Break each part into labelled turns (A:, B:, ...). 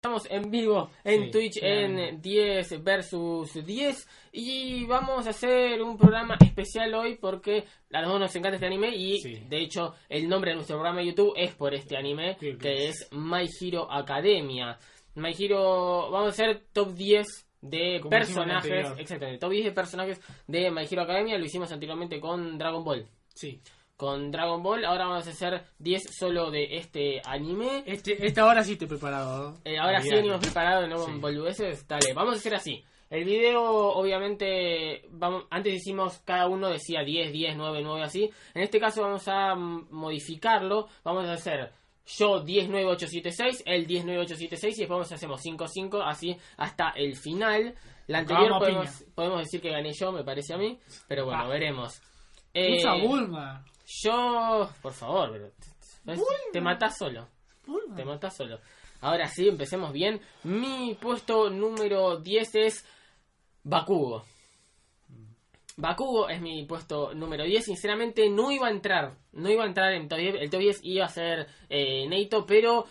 A: Estamos en vivo en
B: Sí,
A: Twitch
B: claro.
A: en 10 versus 10 y vamos a hacer un programa especial hoy porque a los dos nos encanta este anime y
B: Sí.
A: de hecho el nombre de nuestro programa de YouTube es por este anime
B: Sí,
A: que es My Hero Academia. My Hero, vamos a hacer top 10 de
B: Como
A: personajes, exactamente, top 10 de personajes de My Hero Academia, lo hicimos anteriormente con Dragon Ball.
B: Sí.
A: Con Dragon Ball, ahora vamos a hacer 10 solo de este anime.
B: Este, esta hora sí estoy preparado. ¿no?
A: Eh, ahora sí venimos preparados, no con
B: Sí.
A: boludeces. Dale, vamos a hacer así. El video, obviamente, vamos, antes hicimos cada uno decía 10, 10, 9, 9, así. En este caso vamos a modificarlo. Vamos a hacer yo 10, 9, 8, 7, 6, él 10, 9, 8, 7, 6 y después hacemos 5, 5, así hasta el final. La anterior podemos, podemos decir que gané yo, me parece a mí. Pero bueno,
B: Ah.
A: veremos. Eh,
B: Usa Bulma.
A: Yo, por favor, pero te, te matás solo.
B: Bulma.
A: Te matás solo. Ahora sí, empecemos bien. Mi puesto número 10 es Bakugo. Bakugo es mi puesto número 10. Sinceramente no iba a entrar. No iba a entrar en top 10. El top 10 iba a ser eh, Neito, pero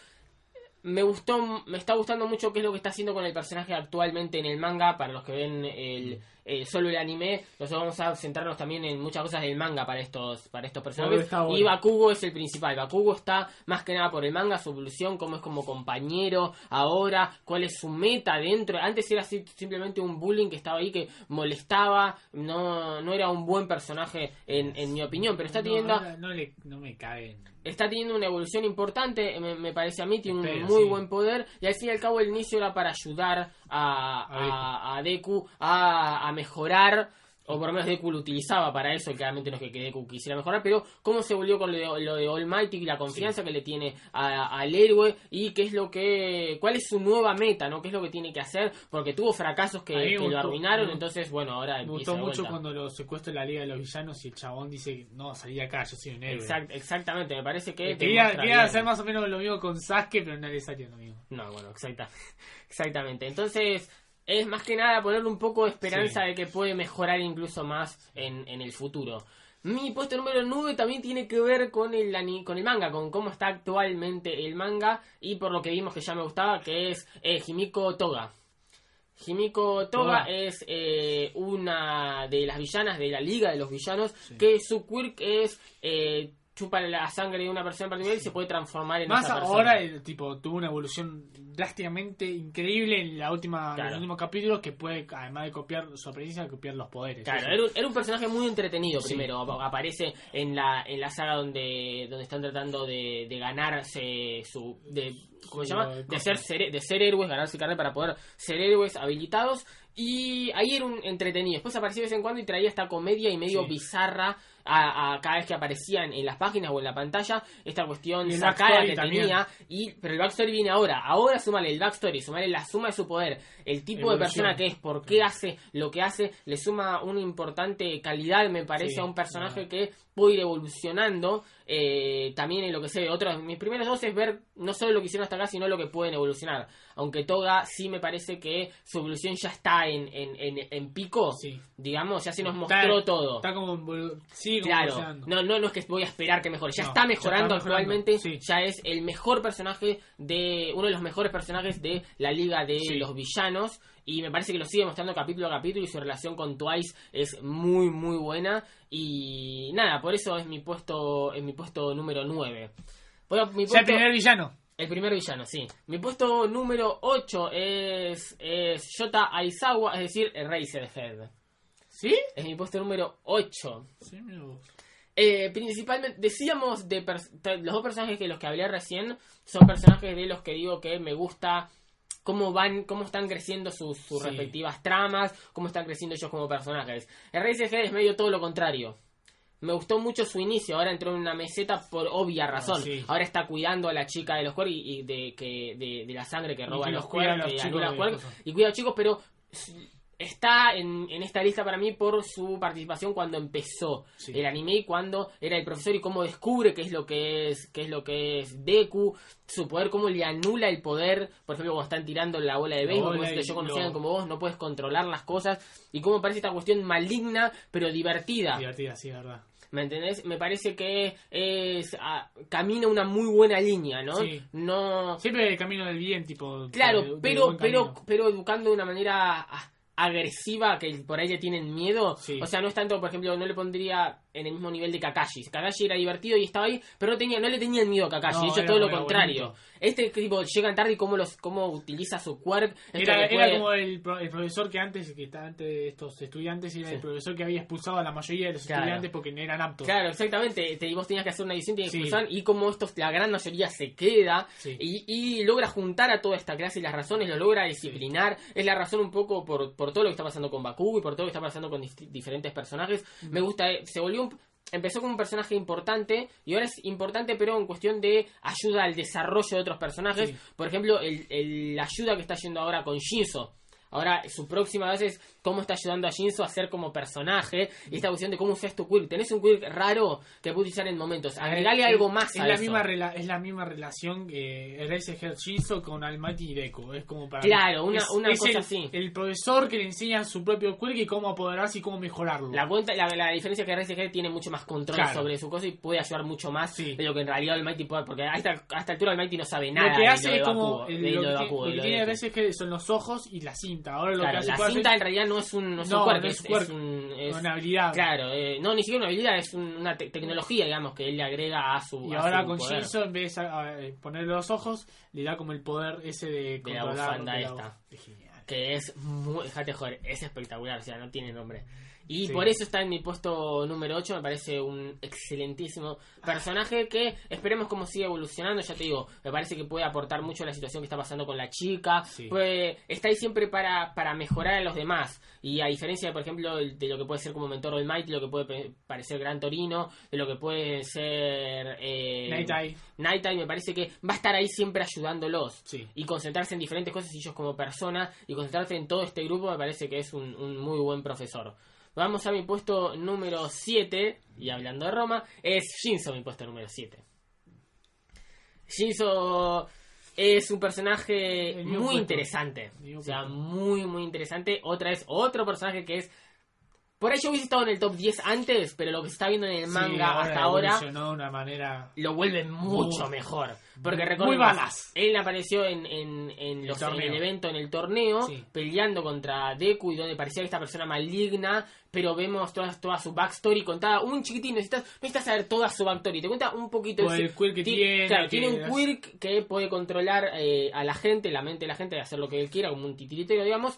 A: me gustó, me está gustando mucho qué es lo que está haciendo con el personaje actualmente en el manga. Para los que ven el, el- solo el anime, nosotros vamos a centrarnos también en muchas cosas del manga para estos, para estos personajes.
B: bueno.
A: Y Bakugo es el principal. Bakugo está más que nada por el manga, su evolución, cómo es como compañero ahora, cuál es su meta dentro. Antes era así, simplemente un bullying que estaba ahí que molestaba, no, no era un buen personaje en, en mi opinión, pero está teniendo
B: No, no, le, no me caguen.
A: está teniendo una evolución importante, me, me parece a mí, tiene un muy
B: sí.
A: buen poder y al fin y al cabo el inicio era para ayudar a, a, a Deku a, a mejorar, o por lo menos Deku lo utilizaba para eso, claramente no es que que Deku quisiera mejorar, pero cómo se volvió con lo de, lo de All Might y la confianza que le tiene a- al héroe y qué es lo que, cuál es su nueva meta, ¿no? ¿Qué es lo que tiene que hacer? Porque tuvo fracasos que, que lo
B: gustó-
A: arruinaron,
B: me-
A: entonces bueno, ahora
B: Me gustó
A: de
B: mucho cuando lo secuestra la Liga de los Villanos y el chabón dice, no, salí de acá, yo soy un héroe.
A: Exact- exactamente, me parece que...
B: Eh, Quería, quería hacer más o menos lo mismo con Sasuke, pero no le salió lo mismo.
A: No, bueno, exacta, exactamente. Entonces, es más que nada ponerle un poco de esperanza
B: Sí.
A: de que puede mejorar incluso más en, en el futuro. Mi puesto número 9 también tiene que ver con el, con el manga, con cómo está actualmente el manga y por lo que vimos que ya me gustaba, que es eh, Himiko Toga. Himiko Toga
B: Toga.
A: es eh, una de las villanas de la Liga de los Villanos, que su quirk es eh, chupa la sangre de una persona en particular y se puede transformar en
B: Más
A: esa persona.
B: ahora, el tipo, tuvo una evolución drásticamente increíble en la última,
A: Claro.
B: en los últimos capítulos que puede, además de copiar su apariencia, copiar los poderes.
A: Claro, era un, era un personaje muy entretenido
B: Sí.
A: primero. Ap- Aparece en la, en la saga donde, donde están tratando de, de ganarse su. De, ¿Cómo se llama?
B: eh,
A: De ser- de ser héroes, ganarse carne para poder ser héroes habilitados. Y ahí era un entretenido. Después aparecía de vez en cuando y traía esta comedia y medio
B: Sí.
A: bizarra a, a cada vez que aparecían en las páginas o en la pantalla. Esta cuestión sacada que
B: también.
A: tenía. Y, pero el backstory viene ahora. Ahora sumale el backstory, sumale la suma de su poder, el tipo de persona que es, por qué hace lo que hace, le suma una importante calidad, me parece,
B: Sí,
A: a un personaje que puede ir evolucionando. eh, también en lo que de otros. Mis primeros dos es ver no solo lo que hicieron hasta acá, sino lo que pueden evolucionar. Aunque Toga sí me parece que su evolución ya está en, en, en, en pico.
B: Sí.
A: Digamos, ya se nos
B: Está-
A: mostró todo.
B: Está como, sigue como
A: Claro, no, no, no es que voy a esperar que mejore, ya
B: No,
A: está
B: ya
A: mejorando actualmente,
B: sí.
A: ya es el mejor personaje de, uno de los mejores personajes de la liga de
B: Sí.
A: los villanos, y me parece que lo sigue mostrando capítulo a capítulo y su relación con Twice es muy muy buena, y nada, por eso es mi puesto, es mi puesto número 9. Bueno, mi
B: Ya el primer villano.
A: El primer villano, sí. Mi puesto número 8 es, es Yota Aizawa, es decir, Eraserhead.
B: ¿Sí?
A: Es mi puesto número 8.
B: Sí, mira vos.
A: Eh, principalmente, decíamos de los dos personajes de los que hablé recién son personajes de los que digo que me gusta cómo van, cómo están creciendo sus, sus
B: Sí.
A: respectivas tramas, cómo están creciendo ellos como personajes. El Rey CG es medio todo lo contrario. Me gustó mucho su inicio, ahora entró en una meseta por obvia razón.
B: Ah, sí.
A: Ahora está cuidando a la chica de los cuerpos y, y de, que, de, de la sangre que
B: Y
A: roba
B: que
A: los
B: los
A: cuerpos, cuerpos,
B: cosas.
A: y cuida a los chicos, pero está en, en esta lista para mí por su participación cuando empezó
B: Sí.
A: el anime y cuando era el profesor y cómo descubre qué es lo que es qué es lo que es Deku su poder cómo le anula el poder por ejemplo cuando están tirando la bola de béisbol como es que
B: y
A: yo conocía como vos no puedes controlar las cosas y cómo parece esta cuestión maligna pero divertida
B: Divertida, sí, verdad.
A: ¿Me entendés? Me parece que es ah, camina una muy buena línea, ¿no?
B: Sí.
A: No
B: Siempre el camino del bien, tipo.
A: Claro,
B: de-
A: pero pero pero educando de una manera ah, agresiva que por ahí le tienen miedo.
B: Sí.
A: O sea, no es tanto, por ejemplo, no le pondría en el mismo nivel de Kakashi. Kakashi era divertido y estaba ahí, pero no tenía no le tenían miedo a Kakashi,
B: No,
A: de hecho
B: era-
A: todo lo contrario.
B: bonito.
A: Este tipo llegan tarde y cómo los cómo utiliza su quirk, esto
B: Era, como el, pro- el profesor que antes, que está antes de estos estudiantes, era
A: Sí.
B: el profesor que había expulsado a la mayoría de los
A: Claro.
B: estudiantes porque no eran aptos.
A: Claro, exactamente. Te, vos tenías que hacer una edición, tenías que
B: Sí.
A: expulsar, y como estos, la gran mayoría se queda
B: Sí.
A: y, y logra juntar a toda esta clase y las razones, lo logra disciplinar. Es la razón un poco por, por todo lo que está pasando con Baku y por todo lo que está pasando con diferentes personajes. Me gusta, eh, se volvió un- Empezó como un personaje importante y ahora es importante pero en cuestión de ayuda al desarrollo de otros personajes.
B: Sí.
A: Por ejemplo, el, el- la ayuda que está yendo ahora con Shinzo. Ahora, su próxima vez es cómo está ayudando a Shinzo a ser como personaje. Y esta cuestión de cómo usas tu quirk. Tenés un quirk raro que puedes usar en momentos. Agregale
B: Es-
A: algo más
B: es
A: a
B: la
A: eso.
B: misma rela- es la misma relación que Eraser Shinzo con Almighty y Deku es como para
A: Claro, una-
B: es-
A: una
B: es
A: cosa
B: el,
A: así.
B: el profesor que le enseña su propio quirk y cómo apoderarse y cómo mejorarlo
A: La, cuenta, la, la diferencia es que RSG tiene mucho más control
B: Claro.
A: sobre su cosa y puede ayudar mucho más
B: Sí.
A: de lo que en realidad el Mighty puede. Porque a esta, a esta altura el Mighty no sabe nada.
B: lo que
A: de
B: hace
A: lo de
B: es como
A: Bakugo,
B: el-
A: de
B: lo, que,
A: Bakugo,
B: lo
A: de
B: que
A: lo
B: tiene son los ojos y la cinta ahora lo
A: Claro,
B: que hace
A: la cinta
B: hacer-
A: en realidad no es un, no es
B: No,
A: un quirk,
B: no
A: es,
B: es quirk.
A: es un- es-
B: una habilidad
A: Claro, eh, no, ni siquiera una habilidad, es un- una te- tecnología, digamos, que él le agrega a su.
B: y
A: a
B: ahora
A: su
B: con
A: poder.
B: Shinzo en vez de a- a- poner los ojos le da como el poder ese de
A: De la bufanda
B: la-
A: esta.
B: es genial.
A: que es muy, déjate joder, es espectacular, o sea, no tiene nombre. Y
B: Sí.
A: por eso está en mi puesto número 8, me parece un excelentísimo personaje que esperemos cómo sigue evolucionando, ya te digo, me parece que puede aportar mucho a la situación que está pasando con la chica,
B: Sí.
A: puede, está ahí siempre para, para mejorar a los demás, y a diferencia, por ejemplo, de lo que puede ser como mentor del Mighty, lo que puede parecer Gran Torino, de lo que puede ser... Eh,
B: Night Eye.
A: Night Eye, me parece que va a estar ahí siempre ayudándolos
B: Sí.
A: y concentrarse en diferentes cosas y ellos como persona y concentrarse en todo este grupo me parece que es un, un muy buen profesor. Vamos a mi puesto número 7 y hablando de Roma, es Shinzo mi puesto número 7. Shinzo es un personaje muy interesante. O sea, muy, muy interesante. Otra es otro personaje que es... Por ahí yo hubiese estado en el top 10 antes, pero lo que se está viendo en el
B: Sí,
A: manga hasta ahora
B: evolucionó de una manera
A: lo vuelve mucho
B: Muy-
A: mejor. Porque
B: muy
A: recordemos,
B: balas.
A: él apareció en, en, en los, en el evento, en el torneo,
B: Sí.
A: peleando contra Deku y donde parecía esta persona maligna, pero vemos toda, toda su backstory contada. Un chiquitín, necesitas, necesitas saber toda su backstory. Te cuenta un poquito
B: Por el quirk que tiene,
A: Claro, tiene un quirk que puede controlar eh, a la gente, la mente de la gente, de hacer lo que él quiera, como un titiritero, digamos.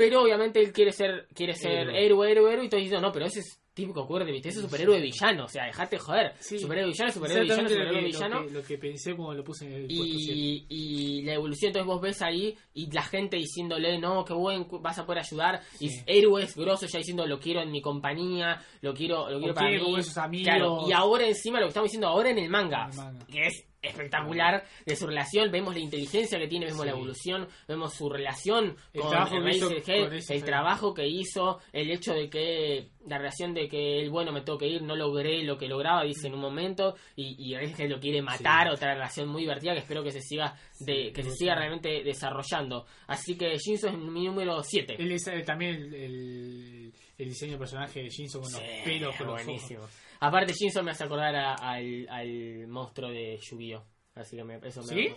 A: Pero obviamente él quiere ser quiere ser
B: Héroe.
A: héroe, héroe, héroe, y todos dicen, no, pero ese es típico de, ¿viste? Ese es superhéroe villano, o sea, dejate joder.
B: Sí.
A: Superhéroe villano, superhéroe villano, superhéroe
B: lo que,
A: villano.
B: lo, que, lo que pensé cuando lo puse en el.
A: Y, y la evolución, entonces vos ves ahí y la gente diciéndole, no, qué buen, vas a poder ayudar. Y
B: Sí.
A: héroes grosos ya diciendo, lo quiero en mi compañía, lo quiero, lo quiero para
B: quiere
A: mí.
B: como esos amigos.
A: Claro, y ahora encima lo que estamos diciendo ahora en el manga,
B: En el manga.
A: que es espectacular de su relación, vemos la inteligencia que tiene, vemos
B: Sí.
A: la evolución, vemos su relación
B: El
A: con
B: trabajo que hizo
A: Razorhead,
B: con ese
A: el trabajo que hizo, el hecho de que la relación de que el bueno me tengo que ir, no logré lo que lograba, dice en un momento, y, y Razorhead lo quiere matar,
B: Sí.
A: otra relación muy divertida que espero que se siga de, que se siga realmente desarrollando. Así que Shinzo es mi número 7.
B: Él es eh, también el, el, el diseño de personaje de Shinzo con los pelos, con los ojos.
A: Aparte Shinzo me hace acordar a- al, al monstruo de Yu-Gi-Oh! Así que me, eso me
B: ¿Sí?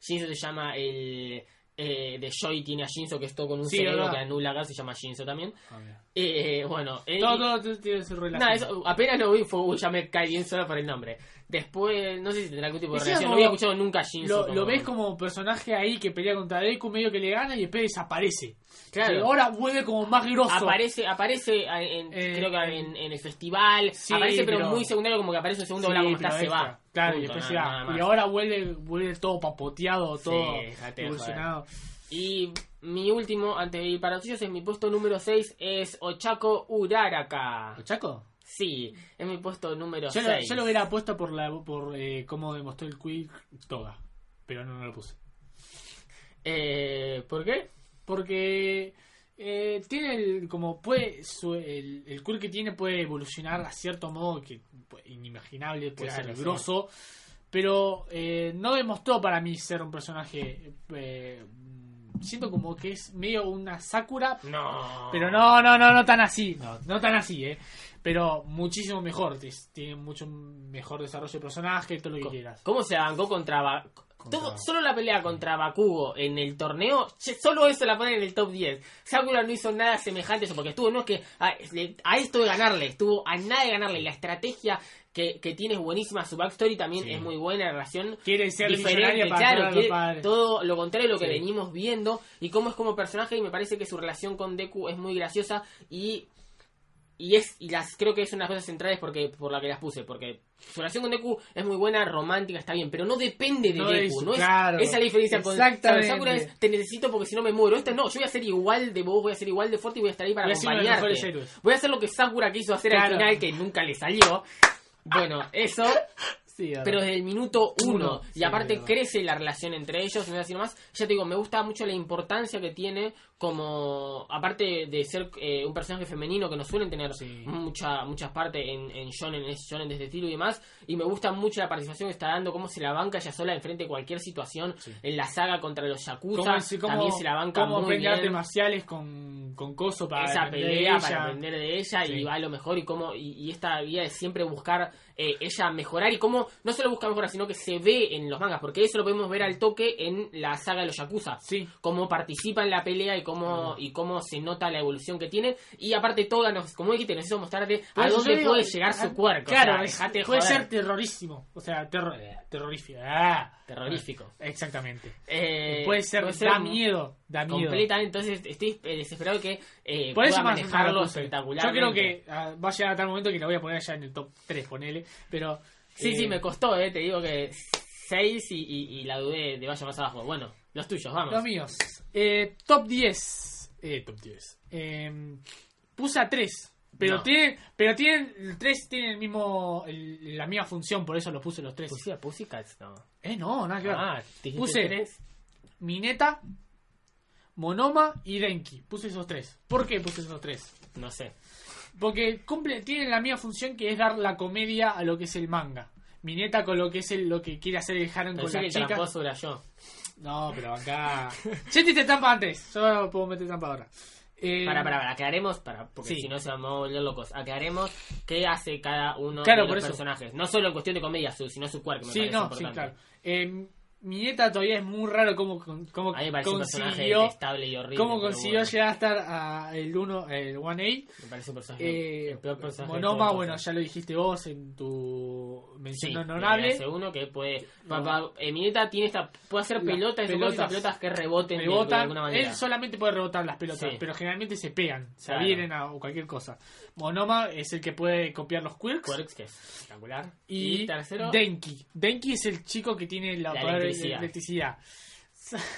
A: Shinzo se llama el eh, de Joy tiene a Shinzo que es todo con un
B: Sí,
A: cerebro
B: verdad.
A: que anula acá, se llama Shinzo también.
B: Ah.
A: Eh, bueno, él-
B: Todo, todo, todo tiene su relación.
A: Nada, eso, apenas lo vi fue, uy, ya me cae bien solo por el nombre. Después, no sé si tendrá algún tipo de relación, no
B: como-
A: había escuchado nunca a Shinzo.
B: Lo, lo ves como personaje ahí que pelea contra Deku, medio que le gana y después desaparece.
A: Claro.
B: Pero ahora vuelve como más grosso.
A: Aparece, aparece en,
B: Eh,
A: creo que en, en el festival,
B: Sí,
A: aparece pero,
B: pero-
A: muy secundario como que aparece un segundo,
B: Sí,
A: como
B: pero
A: está, se
B: extra.
A: va.
B: Claro, y después se
A: nada-
B: va.
A: más.
B: Y ahora vuelve, vuelve todo papoteado, todo
A: de
B: evolucionado.
A: Y mi último, antes de ir para los tuyos, es mi puesto número 6, es Ochako Uraraka.
B: ¿Chaco?
A: Sí, es mi puesto número
B: Yo,
A: 6.
B: lo, yo lo hubiera puesto por la por eh, cómo demostró el Quick Toga. Pero no, no lo puse.
A: Eh, ¿Por qué?
B: Porque eh, tiene el, como puede su- el, el Quick que tiene puede evolucionar a cierto modo que pues, inimaginable, puede
A: Claro,
B: ser
A: sí.
B: grosso. Pero eh, no demostró para mí ser un personaje eh, siento como que es medio una Sakura,
A: No.
B: pero no, no, no, no tan así, no, no tan así, eh. Pero muchísimo mejor, tiene mucho mejor desarrollo de personaje, todo lo que quieras.
A: ¿Cómo se bancó contra Ba-
B: Contra-
A: Todo- solo la pelea contra Bakugo en el torneo, solo eso la ponen en el top 10. Sakura no hizo nada semejante a eso, porque estuvo, no es que a, esto de ganarle, estuvo a nada de ganarle. La estrategia que, que tiene es buenísima, su backstory también
B: Sí.
A: es muy buena, la relación
B: Quiere ser
A: diferente,
B: para
A: claro, quiere todo lo contrario de lo que
B: Sí.
A: venimos viendo y cómo es como personaje y me parece que su relación con Deku es muy graciosa y y es y las creo que es una de las cosas centrales porque por la que las puse porque su relación con Deku es muy buena romántica está bien pero no depende de
B: No
A: Deku
B: es-
A: no es
B: claro,
A: esa es la diferencia con
B: exactamente.
A: Sakura es te necesito porque si no me muero este no yo voy a ser igual de vos voy a ser igual de fuerte y voy a estar ahí para
B: Voy
A: acompañarte voy a hacer lo que Sakura quiso hacer
B: Claro.
A: al final que nunca le salió bueno eso
B: Sí,
A: pero desde el minuto uno.
B: Uno,
A: y
B: sí,
A: aparte crece la relación entre ellos, y no voy a decir más. Ya te digo, me gusta mucho la importancia que tiene como, aparte de ser eh, un personaje femenino que no suelen tener
B: Sí.
A: mucha, muchas partes en, en shonen, en shonen de este estilo y demás. Y me gusta mucho la participación que está dando, cómo se la banca ella sola enfrente de cualquier situación.
B: Sí.
A: En la saga contra los Yakuza,
B: ¿Cómo, cómo-
A: también se la banca
B: cómo
A: muy bien
B: artes marciales con, con Coso para
A: esa
B: de
A: pelea
B: ella?
A: para aprender de ella
B: Sí.
A: y va a lo mejor y cómo y, y esta vida de siempre buscar eh, ella mejorar y cómo no solo busca mejorar sino que se ve en los mangas porque eso lo podemos ver al toque en la saga de los yakuza
B: Sí.
A: cómo participa en la pelea y cómo y cómo se nota la evolución que tiene y aparte toda nos, como dijiste nos hizo mostrarte
B: Por
A: a dónde
B: digo,
A: puede llegar su
B: ah,
A: cuerpo
B: Claro,
A: o sea,
B: puede
A: joder.
B: ser terrorísimo. O sea, terror, eh, terrorífico. Ah,
A: terrorífico
B: exactamente.
A: Eh,
B: puede ser, da miedo. Da miedo.
A: completamente entonces estoy eh, desesperado que eh,
B: eso
A: pueda manejarlo espectacular
B: Yo creo que ah, va a llegar a tal momento que la voy a poner ya en el top 3, ponele. Pero.
A: Sí,
B: eh,
A: sí, me costó, eh, te digo que 6 y, y, y la dudé de vaya más abajo. Bueno, los tuyos, vamos.
B: Los míos. Eh, top 10. Eh, top 10. Eh, puse a 3. Pero
A: No.
B: tienen, pero tienen, 3 tienen el mismo, el- la misma función, por eso lo puse los 3.
A: ¿Pusiste a Pussycats? No.
B: Eh, no, nada que ver.
A: Ah, ¿te dijiste
B: Puse-
A: tres?
B: Mineta, Monoma y Denki. Puse esos tres. ¿Por qué puse esos tres?
A: No sé.
B: Porque cumple, tienen la misma función que es dar la comedia a lo que es el manga. Mineta con lo que es el, lo que quiere hacer el Haran con
A: Pensé
B: la
A: que el
B: chica.
A: tramposo era yo.
B: No, pero acá. ya te hice trampa antes. Yo puedo meter trampa ahora. Eh,
A: Para, para, para, aclaremos, para, porque
B: Sí.
A: si no se vamos a volver locos. Aclaremos qué hace cada uno
B: Claro,
A: de
B: por
A: los
B: eso.
A: personajes. No solo en cuestión de comedia, sino su cuerpo. Me
B: Sí,
A: parece
B: no,
A: importante.
B: sí, claro. Eh, Mineta todavía es muy raro cómo, cómo
A: A mí me parece un personaje
B: consiguió.
A: y horrible.
B: Cómo consiguió
A: bueno,
B: llegar a estar a el 1 el 1A.
A: Me parece un personaje.
B: Eh,
A: el peor personaje. de
B: Monoma, bueno, ya lo dijiste vos en tu mención
A: Sí,
B: honorable.
A: hace uno que puede.
B: No.
A: Papá, eh, Mineta tiene esta. Puede hacer
B: Las
A: pelotas, y
B: pelotas.
A: pelotas, que reboten de- alguna manera.
B: él solamente puede rebotar las pelotas,
A: Sí.
B: pero generalmente se pegan, se
A: Claro.
B: adhieren a o cualquier cosa. Monoma es el que puede copiar los quirks.
A: Quirks, que es espectacular.
B: Y,
A: Y, tercero,
B: Denki. Denki es el chico que tiene la,
A: La
B: poder de
A: electricidad.
B: electricidad.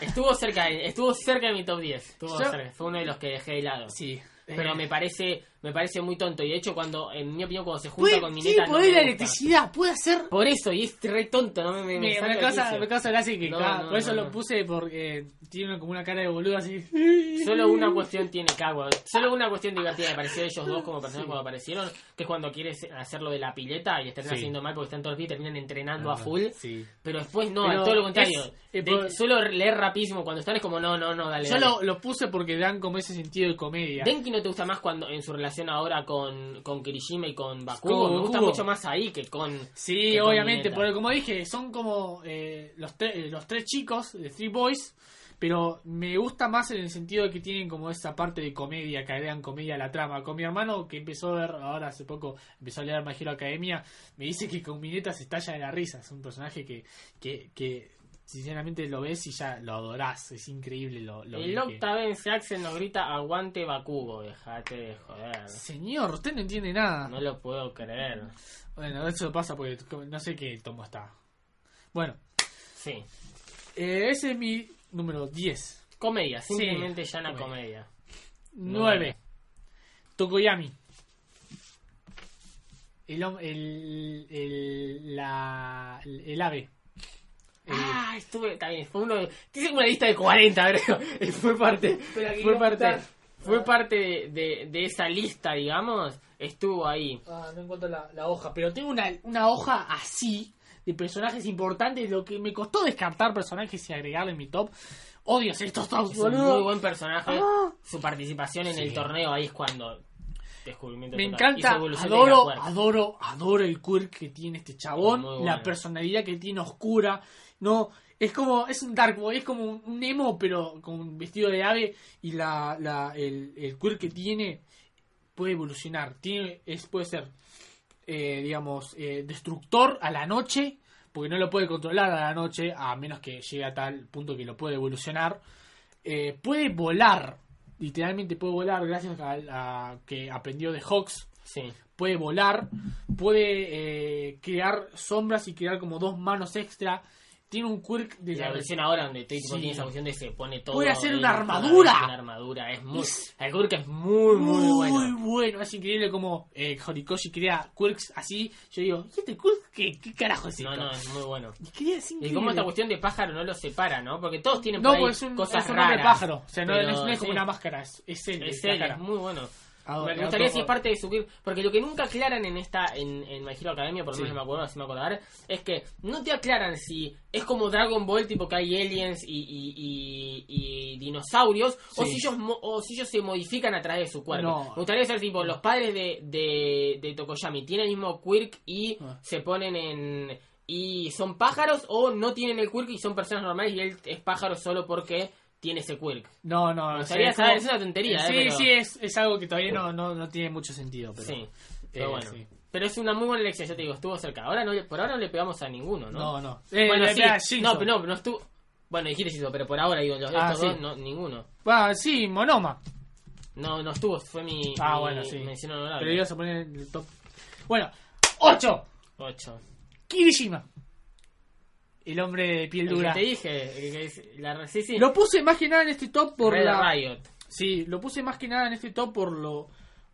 A: estuvo cerca de, estuvo cerca de mi top 10. Estuvo
B: Yo-
A: cerca, Fue uno de los que dejé de lado.
B: Sí.
A: Pero
B: Eh,
A: me parece me parece muy tonto. Y de hecho, cuando en mi opinión, cuando se junta
B: puede,
A: con
B: sí,
A: no
B: poder
A: me
B: de la
A: gusta.
B: electricidad, puede hacer
A: Por eso, y es re tonto. No me, me,
B: Me, causa, me causa gracia que
A: No,
B: cada-
A: no,
B: por eso
A: no,
B: lo
A: no.
B: puse porque tiene como una cara de boludo así.
A: Solo una cuestión tiene Cagua. Solo una cuestión divertida me pareció de ellos dos como personas cuando aparecieron, que es cuando quieres hacer lo de la pileta y están
B: Sí.
A: haciendo mal porque están todos los días y terminan entrenando a
B: Ah,
A: full.
B: Sí.
A: Pero después no,
B: Pero
A: todo lo contrario.
B: es- eh,
A: De-
B: por-
A: solo leer rapidísimo cuando están es como no, no, no, dale.
B: Yo
A: dale.
B: lo, lo puse porque dan como ese sentido de comedia.
A: Denki no te gusta más cuando en su relación ahora con, con Kirishima y con Bakugo.
B: Con
A: Me gusta mucho más ahí que con.
B: Sí,
A: que
B: obviamente, porque como dije, son como eh, los, tre- eh, los tres chicos de Three Boys, pero me gusta más en el sentido de que tienen como esa parte de comedia, que agregan comedia a la trama. Con mi hermano, que empezó a ver ahora hace poco, empezó a leer My Hero Academia, me dice que con Mineta se estalla de la risa. Es un personaje que, que, que sinceramente lo ves y ya lo adorás. Es increíble lo, lo
A: El
B: bien que-
A: Octaven Jackson nos grita aguante Bakugo. Dejate de joder.
B: Señor, usted no entiende nada.
A: No lo puedo creer.
B: Bueno, eso pasa porque no sé qué tomo está. Bueno,
A: Sí.
B: eh, ese es mi número 10.
A: Comedia,
B: Sí,
A: simplemente llana
B: comedia.
A: comedia.
B: 9. Tokoyami. El, el, el, la, el ave. El-
A: Ah, estuve también. Fue uno de. Tiene una lista de 40, creo. Fue parte. Fue parte. Fue parte de, de, de esa lista, digamos. Estuvo ahí.
B: Ah, no encuentro la, la hoja, pero tengo una, una hoja así de personajes importantes. Lo que me costó descartar personajes y agregarle en mi top. Odio estos tops,
A: Es un
B: boludo.
A: muy buen personaje.
B: Ah.
A: Su participación en
B: Sí.
A: el torneo ahí es cuando. Descubrimiento
B: Me
A: total.
B: Encanta, adoro, adoro, adoro el quirk que tiene este chabón, la personalidad que tiene oscura. No, es como, es un Dark Boy, es como un, emo, pero con un vestido de ave y la, la, el, el quirk que tiene puede evolucionar. Tiene, es, puede ser, eh, digamos, eh, destructor a la noche, porque no lo puede controlar a la noche, a menos que llegue a tal punto que lo puede evolucionar. Eh, puede volar, literalmente puede volar gracias a, a que aprendió de Hawks
A: Sí.
B: puede volar, puede eh, crear sombras y crear como dos manos extra. Tiene un quirk de
A: la
B: la
A: versión ahora donde Tate
B: Sí.
A: tiene esa cuestión de se pone todo.
B: Puede hacer una armadura.
A: Una armadura. Es muy.
B: Es
A: el Gurk es muy, muy, bueno.
B: bueno. Es increíble como eh, Horikoshi crea quirks así. Yo digo, ¿y este quirk qué, qué carajo es esto?
A: No, no, es muy bueno.
B: Y es
A: Y cómo esta cuestión de pájaro no lo separa, ¿no? Porque todos tienen
B: No,
A: por ahí
B: pues es un,
A: cosas
B: es un
A: raras.
B: pájaro. O sea, no, no es, no es como una máscara, es, es él.
A: Es él, es muy bueno.
B: Ah,
A: me
B: otro-
A: gustaría si es parte de subir, porque lo que nunca aclaran en esta en, en My Hero Academia, por lo
B: Sí.
A: menos me acuerdo, si me acordar, es que no te aclaran si es como Dragon Ball, tipo que hay aliens y, y, y- y dinosaurios, o, si ellos o si ellos se modifican a través de su cuerpo.
B: No.
A: Me gustaría ser tipo, los padres de, de, de Tokoyami tienen el mismo quirk y
B: Ah.
A: se ponen en... y son pájaros, o no tienen el quirk y son personas normales y él es pájaro solo porque tiene ese quirk.
B: No, no,
A: Me
B: o
A: gustaría
B: sea,
A: saber,
B: como-
A: es una tontería,
B: Sí,
A: ¿eh? Pero-
B: sí, es, es algo que todavía no, no, no tiene mucho sentido. Pero,
A: Sí, pero
B: Eh,
A: bueno.
B: sí.
A: Pero es una muy buena elección, ya te digo, estuvo cerca. Ahora no, por ahora no le pegamos a ninguno, ¿no?
B: No, no. Eh,
A: bueno, sí,
B: pega a Shinzo.
A: no, pero no, no estuvo. Bueno, dijiste Shinzo, pero por ahora digo, los,
B: Ah,
A: estos
B: sí.
A: dos, no, ninguno.
B: Ah, sí, Monoma.
A: No, no estuvo, fue mi,
B: Ah,
A: mi
B: bueno, sí.
A: mención honorable.
B: Pero ibas a poner el top. Bueno, 8.
A: Ocho.
B: Kirishima. El hombre de piel
A: El que
B: dura.
A: te dije, que es- la, sí, sí.
B: Lo puse más que nada en este top por
A: Red
B: la.
A: Riot.
B: Sí, lo puse más que nada en este top por lo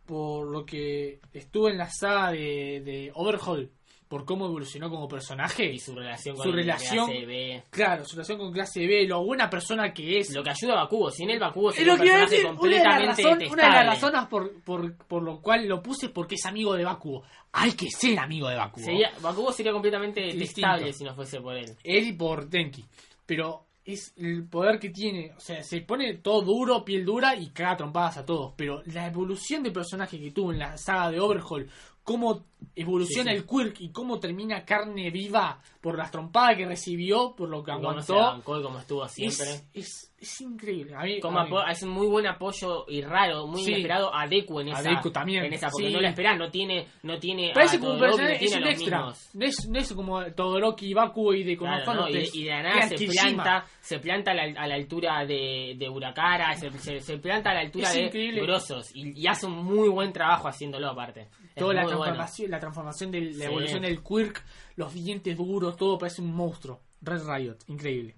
B: por lo que estuvo en la saga de, de Overhaul, por cómo evolucionó como personaje.
A: Y su relación con
B: Su relación-
A: clase B.
B: Claro, su relación con clase B, lo buena persona que es.
A: Lo que ayuda a Bakugo. Sin él, Bakugo sería un personaje
B: decir, una de,
A: completamente
B: razón- una de las razones por, por, por lo cual lo puse es porque es amigo de Bakugo. Hay que ser amigo de Bakugo.
A: Sería, Bakugo sería completamente detestable si no fuese por él.
B: Él y por Denki. Pero es el poder que tiene. O sea, se pone todo duro, piel dura y caga trompadas a todos. Pero la evolución de personaje que tuvo en la saga de Overhaul, cómo evoluciona
A: Sí, sí.
B: el Quirk y cómo termina carne viva por las trompadas que recibió, por lo que
A: cómo se
B: aguantó.
A: bancó y cómo estuvo siempre.
B: Es, es, es increíble. A mí,
A: Como
B: a mí-
A: es un muy buen apoyo y raro, muy
B: Sí.
A: inesperado a Deku en
B: A
A: esa,
B: Deku también,
A: en esa porque no la esperás, no tiene, no tiene
B: Parece
A: a
B: como un personaje, es un
A: a
B: extra. No es, no es como Todoroki y Bakugo y de
A: Claro, ¿no? y, y de la nada se planta, se planta a la, a la altura de, de Urakara, se, se, se planta a la altura
B: Es
A: de. Grosos y, y hace un muy buen trabajo haciéndolo aparte.
B: Toda la transformación, la transformación de la evolución del Quirk, los dientes duros, todo parece un monstruo. Red Riot, increíble.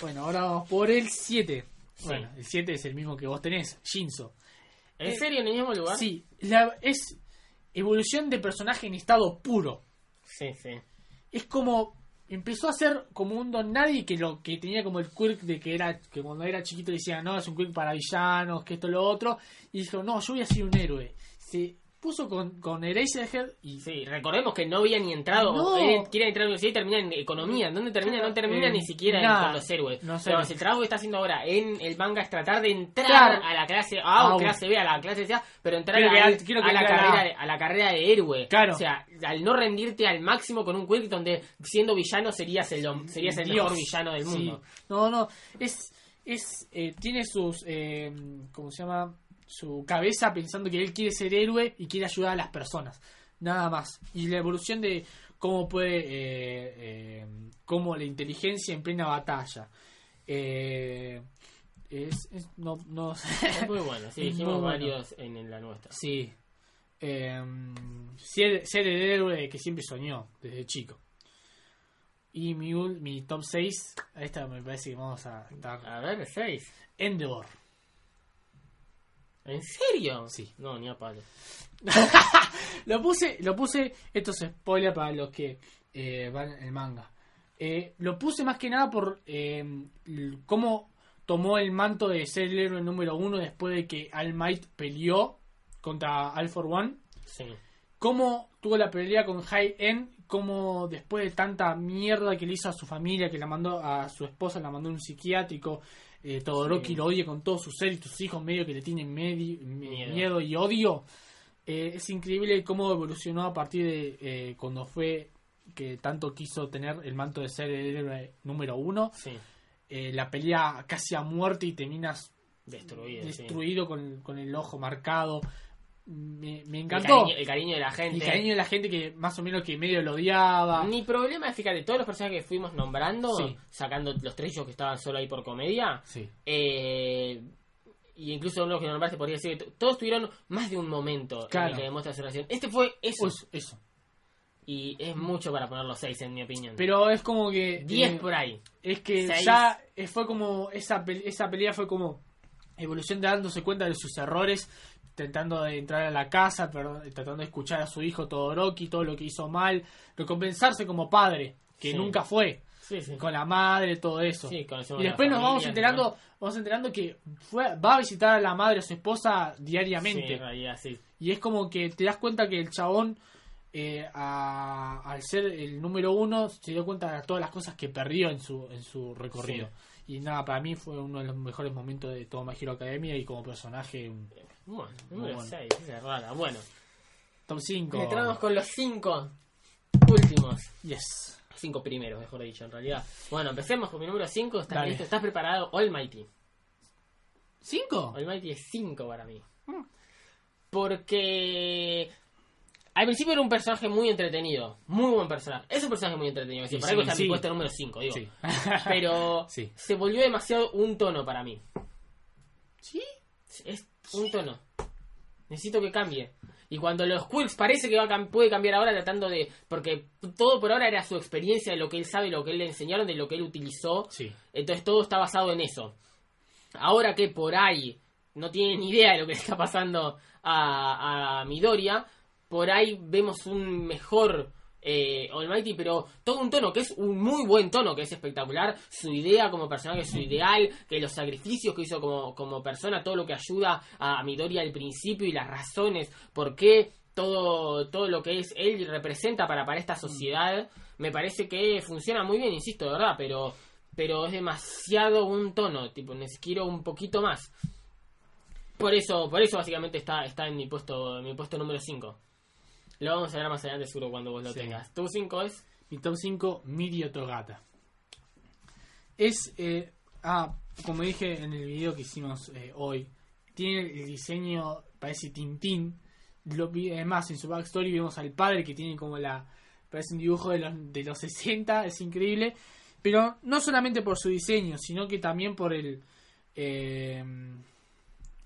B: Bueno, ahora vamos por el 7.
A: Sí.
B: Bueno, el 7 es el mismo que vos tenés, Shinzo.
A: ¿En
B: Eh,
A: serio en el mismo lugar?
B: Sí, la, es evolución de personaje en estado puro.
A: sí, sí.
B: Es como empezó a ser como un don nadie que lo que tenía como el quirk de que era que cuando era chiquito decía no es un quirk para villanos que esto lo otro y dijo no yo voy a ser un héroe se puso con con Eraserhead y
A: Sí, recordemos que no había ni entrado,
B: No.
A: él quiere entrar a la universidad y termina en economía. ¿Dónde termina? No termina
B: Eh,
A: ni siquiera en- con los héroes.
B: No sé.
A: Pero el trabajo que está haciendo ahora en el manga es tratar de entrar
B: Claro.
A: a la clase A o
B: Ah,
A: clase B, a la clase C, pero entrar a,
B: que-
A: al-
B: quiero que
A: a la carrera
B: A.
A: de, a la carrera de héroe.
B: Claro.
A: O sea, al no rendirte al máximo con un quick donde siendo villano serías el, serías el
B: Dios.
A: mejor villano del
B: Sí.
A: mundo.
B: no no es es eh, tiene sus eh, cómo se llama su cabeza pensando que él quiere ser héroe y quiere ayudar a las personas nada más y la evolución de cómo puede eh, eh, cómo la inteligencia en plena batalla eh, es, es- no no
A: Es muy bueno, sí, dijimos
B: bueno.
A: varios en, en la nuestra.
B: Sí. Eh, ser, ser el héroe que siempre soñó desde chico. Y mi, mi top 6, a esta me parece que vamos a dar.
A: A ver, 6.
B: Endeavor.
A: ¿En serio?
B: Sí.
A: No, ni a palo.
B: Lo puse, lo puse, esto es spoiler para los que eh, van el manga. Eh, lo puse más que nada por eh, cómo tomó el manto de ser el héroe número uno después de que All Might peleó contra All for One.
A: Sí.
B: cómo tuvo la pelea con High End, cómo después de tanta mierda que le hizo a su familia, que la mandó a su esposa, la mandó a un psiquiátrico, eh, Todoroki
A: Sí.
B: lo odia con todo su ser y sus hijos medio que le tienen medi- me-
A: Miedo.
B: miedo. y odio. Eh, es increíble cómo evolucionó a partir de eh, cuando fue que tanto quiso tener el manto de ser el héroe número uno.
A: Sí,
B: Eh, la pelea casi a muerte y terminas
A: destruido. sí.
B: destruido con, con el ojo marcado. Me, me
A: El
B: encantó.
A: cariño, el cariño de la gente.
B: El cariño de la gente que más o menos que medio lo odiaba.
A: Mi problema es, fíjate, todos los personajes que fuimos nombrando,
B: Sí.
A: sacando los tres que estaban solo ahí por comedia,
B: Sí.
A: eh, y incluso uno que nombraste podría decir que todos tuvieron más de un momento en
B: Claro.
A: el que demuestra su relación. Este fue eso,
B: Pues, eso.
A: y es mucho para poner los seis, en mi opinión.
B: Pero es como que.
A: 10
B: eh,
A: por ahí.
B: Es que
A: Seis.
B: ya eh, fue como. Esa, esa pelea fue como. Evolución de dándose cuenta de sus errores. Tratando de entrar a la casa, pero tratando de escuchar a su hijo Todoroki, todo lo que hizo mal. Recompensarse como padre, que
A: Sí.
B: nunca fue.
A: Sí, sí.
B: Con la madre, todo eso.
A: Sí,
B: Y después nos vamos enterando,
A: ¿no?
B: vamos enterando que fue, va a visitar a la madre, a su esposa diariamente.
A: realidad.
B: Y es como que te das cuenta que el chabón, eh, a- al ser el número uno, se dio cuenta de todas las cosas que perdió en su, en su recorrido. Y nada, para mí fue uno de los mejores momentos de todo My Hero Academia y como personaje, un
A: Bueno, número
B: Bueno.
A: 6, es rara. Bueno,
B: top 5.
A: entramos con los 5 últimos.
B: Yes.
A: Cinco primeros, mejor dicho, en realidad. Bueno, empecemos con mi número 5. ¿Estás
B: Dale.
A: listo? ¿Estás preparado? Almighty.
B: ¿Cinco?
A: Almighty es 5 para mí.
B: Mm.
A: Porque al principio era un personaje muy entretenido. Muy buen personaje. Es un personaje muy entretenido.
B: Sí,
A: por algo
B: sí,
A: está en mi
B: sí.
A: puesto número 5, digo.
B: Sí.
A: Pero
B: Sí.
A: se volvió demasiado un tono para mí.
B: ¿Sí?
A: Es un tono. Necesito que cambie. Y cuando los Quills parece que va a cam- puede cambiar ahora tratando de... Porque todo por ahora era su experiencia de lo que él sabe, lo que él le enseñaron, de lo que él utilizó.
B: Sí.
A: Entonces todo está basado en eso. Ahora que por ahí no tiene ni idea de lo que le está pasando a, a Midoriya, por ahí vemos un mejor eh, Almighty, pero todo un tono que es un muy buen tono, que es espectacular. Su idea como personaje, su ideal, que los sacrificios que hizo como, como persona, todo lo que ayuda a Midoriya al principio y las razones por qué todo, todo lo que es él representa para, para esta sociedad, me parece que funciona muy bien, insisto, de verdad, pero pero es demasiado un tono, tipo, neces- quiero un poquito más. Por eso, por eso básicamente está, está en mi puesto, en mi puesto número 5. Lo vamos a ver más adelante seguro cuando vos lo
B: Sí.
A: tengas. ¿Tu 5 es?
B: Mi top 5, Mirio Togata. Es, eh, ah, como dije en el video que hicimos eh, hoy, tiene el diseño, parece Tintín. Lo, además, en su backstory vemos al padre que tiene como la. Parece un dibujo de los, de los 60, es increíble. Pero no solamente por su diseño, sino que también por el. Eh,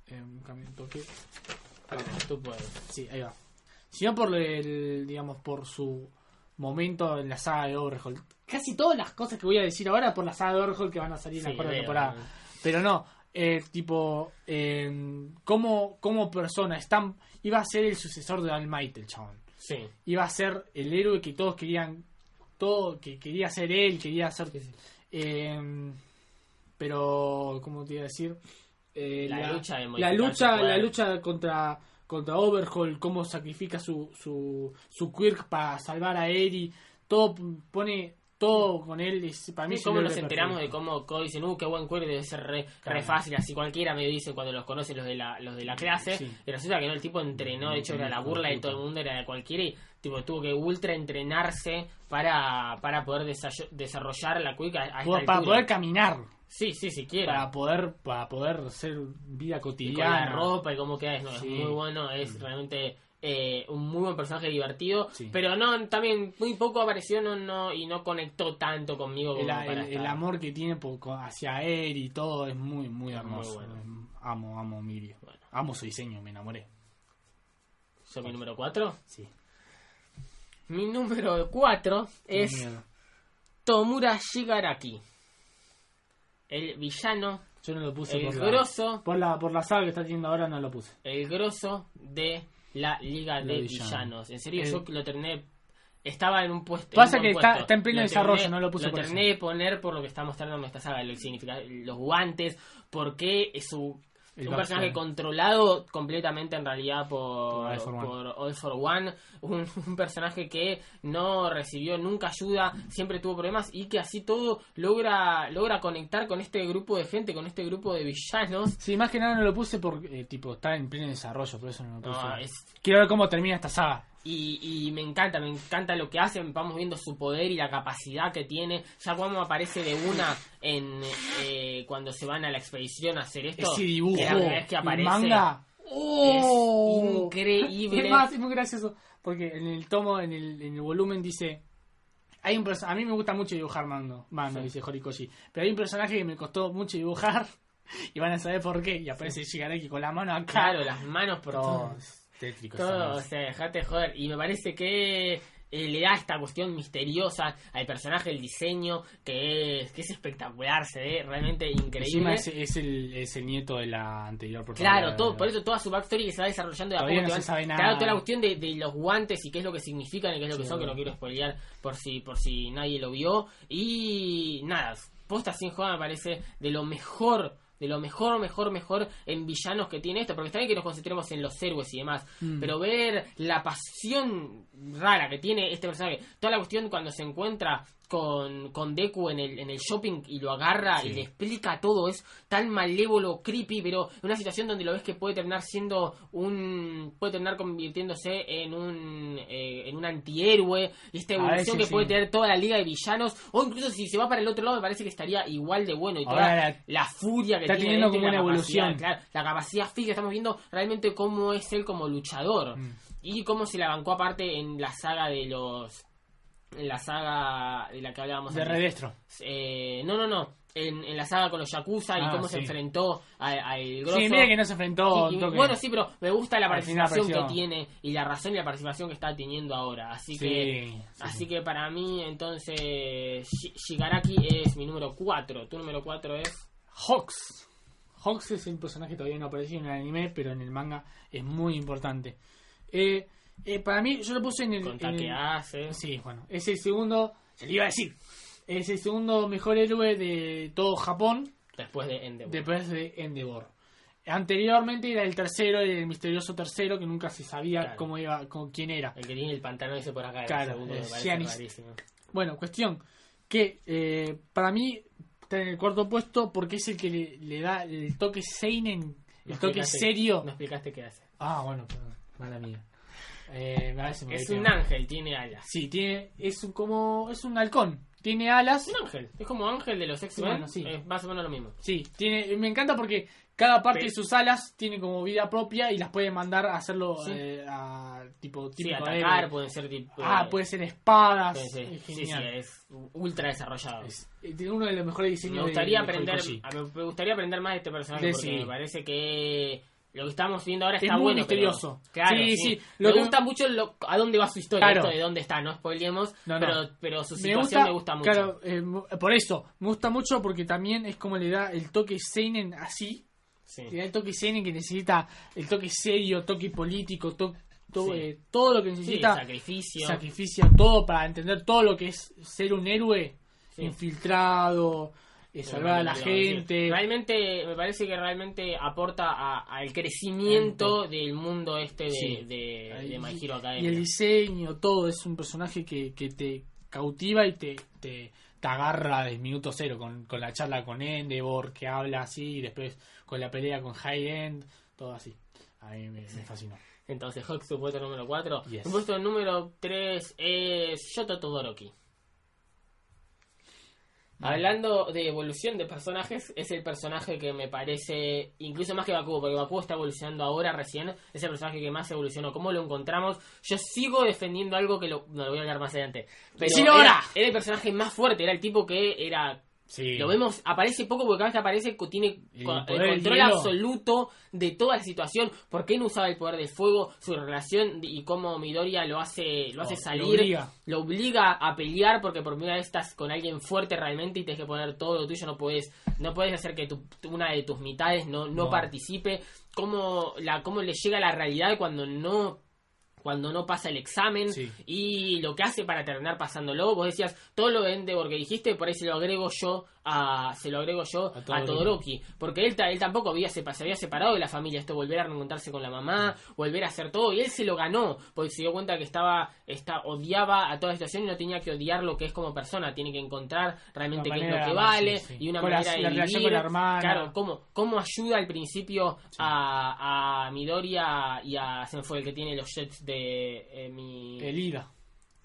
B: eh, un cambio de toque.
A: Tú puedes.
B: Sí, ahí va. Sino por el, digamos, por su momento en la saga de Overhaul. Casi todas las cosas que voy a decir ahora por la saga de Overhaul que van a salir en la cuarta temporada. Pero no, eh, tipo, eh, como, como persona, Stan iba a ser el sucesor de Almighty, el chabón.
A: Sí.
B: Iba a ser el héroe que todos querían, todo, que quería ser él, quería ser... eh, pero, ¿cómo te iba a decir? Eh,
A: La lucha de
B: la lucha, la lucha contra contra Overhaul, cómo sacrifica su su, su quirk para salvar a Eri, todo pone todo con él, es, para mí
A: cómo
B: un
A: nos enteramos de cómo Cody dicen, uh, qué buen cuero debe ser re,
B: Claro.
A: re fácil, así cualquiera me dice cuando los conocen los de la, los de la clase.
B: Sí.
A: Y resulta que no, el tipo entrenó, de hecho era la burla de todo el mundo, era de cualquiera y tipo tuvo que ultra entrenarse para, para poder desa- desarrollar la quick a, a esta
B: Por- para
A: altura.
B: poder caminar,
A: Sí, sí, siquiera.
B: para poder para poder hacer vida
A: y con la
B: cotidiana.
A: ropa y cómo queda es, muy bueno, es realmente eh, un muy buen personaje divertido,
B: Sí.
A: pero no, también muy poco apareció no, no, y no conectó tanto conmigo como
B: el,
A: para
B: el- el
A: estar.
B: amor que tiene por- hacia él y todo es muy muy
A: Es
B: hermoso.
A: muy bueno.
B: Amo, amo Mirio.
A: Bueno.
B: Amo su diseño, me enamoré.
A: ¿Soy mi número 4?
B: Sí.
A: Mi número 4 es. Tomura Shigaraki. El villano,
B: Yo no lo puse
A: el
B: por la,
A: grosso,
B: por la por la saga que está teniendo ahora no lo puse.
A: el grosso de la Liga de
B: villanos.
A: Villanos. En serio,
B: El-
A: yo lo terminé. Estaba en un puesto.
B: Pasa que está- está en pleno
A: Lo
B: desarrollo,
A: terminé-
B: no lo puse por
A: terminé de poner por lo que está mostrando esta saga, lo que significa los guantes, porque su
B: El
A: un personaje controlado completamente en realidad por,
B: Por All for One.
A: por All for One. Un, un personaje que no recibió nunca ayuda, siempre tuvo problemas y que así todo logra logra conectar con este grupo de gente, con este grupo de villanos.
B: Sí, más que nada no lo puse porque, eh, tipo, está en pleno desarrollo, por eso no lo puse.
A: No, es
B: Quiero ver cómo termina esta saga.
A: Y, y me encanta, me encanta lo que hacen, vamos viendo su poder y la capacidad que tiene. Ya cuando aparece de una en eh, cuando se van a la expedición a hacer esto,
B: Ese dibujo,
A: que la primera vez que
B: el
A: aparece,
B: manga. ¡Oh!
A: increíble.
B: Es más, es muy gracioso. Porque en el tomo, en el, en el volumen dice... Hay un a mí me gusta mucho dibujar mando, mando
A: Sí.
B: dice Horikoshi. Pero hay un personaje que me costó mucho dibujar y van a saber por qué. Y aparece Shigaraki con la mano acá.
A: Claro, las manos por.
B: Tétrico.
A: Todo, o sea, dejate joder. Y me parece que eh, le da esta cuestión misteriosa al personaje, el diseño, que es, que es espectacular, se ve realmente increíble.
B: Es, es el, es el nieto de la anterior
A: Claro, todo, por eso toda su backstory que se va desarrollando de a poco.
B: no se sabe nada.
A: Claro, toda la cuestión de, de los guantes y qué es lo que significan y qué es lo que
B: Sí,
A: son, que no quiero spoilear por si, por si nadie lo vio. Y nada, posta sin joda me parece de lo mejor. De lo mejor, mejor, mejor en villanos que tiene esto, porque está bien que nos concentremos en los héroes y demás,
B: Mm.
A: pero ver la pasión rara que tiene este personaje, toda la cuestión cuando se encuentra con, con Deku en el, en el shopping y lo agarra
B: Sí.
A: y le explica todo, es tan malévolo, creepy, pero una situación donde lo ves que puede terminar siendo un. puede terminar convirtiéndose en un. eh, en un antihéroe, y esta evolución que
B: sí.
A: puede tener toda la liga de villanos, o incluso si se va para el otro lado, me parece que estaría igual de bueno, y toda
B: Ahora
A: la,
B: la-
A: la furia que
B: está
A: tiene
B: teniendo como una evolución.
A: claro, la capacidad física, estamos viendo realmente cómo es él como luchador.
B: Mm.
A: Y cómo se la bancó aparte en la saga de los. En la saga de la que hablábamos
B: De. Redestro.
A: Eh, no, no, no. En, en la saga con los Yakuza y
B: Ah,
A: cómo se enfrentó al grosso.
B: Sí, mira que no se enfrentó.
A: Y- bueno, sí, pero me gusta la participación que tiene y la razón y la participación que está teniendo ahora. Así
B: Sí,
A: que
B: sí,
A: así
B: sí.
A: que para mí, entonces, Shi- Shigaraki es mi número 4. Tu número 4 es.
B: Hawks. Hawks es el personaje que todavía no apareció en el anime, pero en el manga es muy importante. Eh, eh, para mí, yo lo puse en el.
A: Con
B: en el-
A: Takease.
B: Sí, bueno, es el segundo. Se le iba a decir. Es el segundo mejor héroe de todo Japón
A: Después de Endeavor.
B: después de Endeavor. Anteriormente era el tercero, el misterioso tercero, que nunca se sabía
A: Claro.
B: cómo iba, con quién era.
A: El que tiene el pantalón ese por acá. el
B: Claro,
A: segundo,
B: Giannis.
A: rarísimo.
B: Bueno, cuestión que eh, para mí está en el cuarto puesto porque es el que le, le da el toque seinen, el
A: No
B: toque serio.
A: No explicaste qué hace.
B: Ah, bueno, perdón, mala mía. Eh,
A: Es un ángel, tiene alas.
B: Sí, tiene es un, como es un halcón, tiene alas.
A: Es un ángel. Es como ángel de los X-Men.
B: Bueno, sí.
A: Es más o menos lo mismo.
B: Sí, tiene me encanta porque cada parte
A: Pe-
B: de sus alas tiene como vida propia y las puede mandar a hacerlo
A: Sí.
B: eh, a tipo
A: Sí, atacar, pueden ser tipo.
B: Ah, puede ser espadas.
A: Sí, sí,
B: es
A: sí, sí,
B: genial.
A: es ultra desarrollado.
B: Es- eh, tiene uno de los mejores diseños
A: me
B: de-
A: gustaría
B: de
A: aprender a- me gustaría aprender más de este personaje
B: De-
A: porque
B: sí.
A: me parece que lo que estamos viendo ahora
B: Es
A: está
B: muy
A: bueno
B: misterioso.
A: pero- claro
B: Sí,
A: sí,
B: sí, lo
A: me
B: que-
A: gusta mucho lo- a dónde va su historia
B: Claro.
A: esto de dónde está no spoilemos
B: No, no.
A: pero pero su
B: me
A: situación
B: gusta,
A: me gusta mucho
B: Claro, eh, por eso, me gusta mucho porque también es como le da el toque Seinen así.
A: Sí.
B: Le da el toque Seinen que necesita el toque serio, toque político, to- to-
A: Sí.
B: eh, todo lo que
A: Sí,
B: necesita.
A: sacrificio
B: sacrificio, todo para entender todo lo que es ser un héroe
A: Sí.
B: infiltrado, eh, salvar a la gente.
A: Realmente, me parece que realmente aporta a- al crecimiento del mundo este de,
B: Sí.
A: de, de My Hero
B: y
A: Academia.
B: el diseño, todo es un personaje que, que te cautiva y te, te, te agarra desde minuto cero con, con la charla con Endeavor que habla así y después con la pelea con High End, todo así. A mí me, me fascinó.
A: Entonces, Hawk, su puesto número 4.
B: Yes.
A: Su puesto número 3 es Yoto Todoroki. Hablando de evolución de personajes, es el personaje que me parece, incluso más que Bakugo, porque Bakugo está evolucionando ahora recién, es el personaje que más evolucionó. ¿Cómo lo encontramos? Yo sigo defendiendo algo que lo, no lo voy a hablar más adelante. Pero
B: ¡Decilo
A: era,
B: ahora!
A: era el personaje más fuerte, era el tipo que era
B: Sí.
A: lo vemos, aparece poco porque cada vez que aparece tiene
B: El
A: control absoluto de toda la situación. ¿Por qué no usaba el poder del fuego? Su relación y cómo Midoriya lo hace, lo hace
B: Lo-
A: salir.
B: lo obliga.
A: lo obliga a pelear porque por primera vez estás con alguien fuerte realmente y tienes que poner todo lo tuyo. No puedes, no puedes hacer que tu- una de tus mitades no, no,
B: No.
A: participe. Cómo, la, cómo le llega la realidad cuando no cuando no pasa el examen
B: Sí.
A: y lo que hace para terminar pasándolo. Vos decías, todo lo de Endeavor que dijiste, por ahí se lo agrego yo a, se lo agrego yo,
B: A
A: a
B: Todoroki.
A: Porque él, ta- él tampoco había, se, se había separado de la familia, esto volver a reencontrarse con la mamá, volver a hacer todo, y él se lo ganó, porque se dio cuenta que estaba, está, odiaba a toda la situación y no tenía que odiar lo que es como persona, tiene que encontrar realmente qué es lo que vale,
B: sí.
A: y una
B: Con la-
A: manera de
B: la relación
A: vivir.
B: con la hermana.
A: Claro, cómo, cómo ayuda al principio a, a Midori y a, y a- se me fue el que tiene los jets de eh, mi
B: El ida.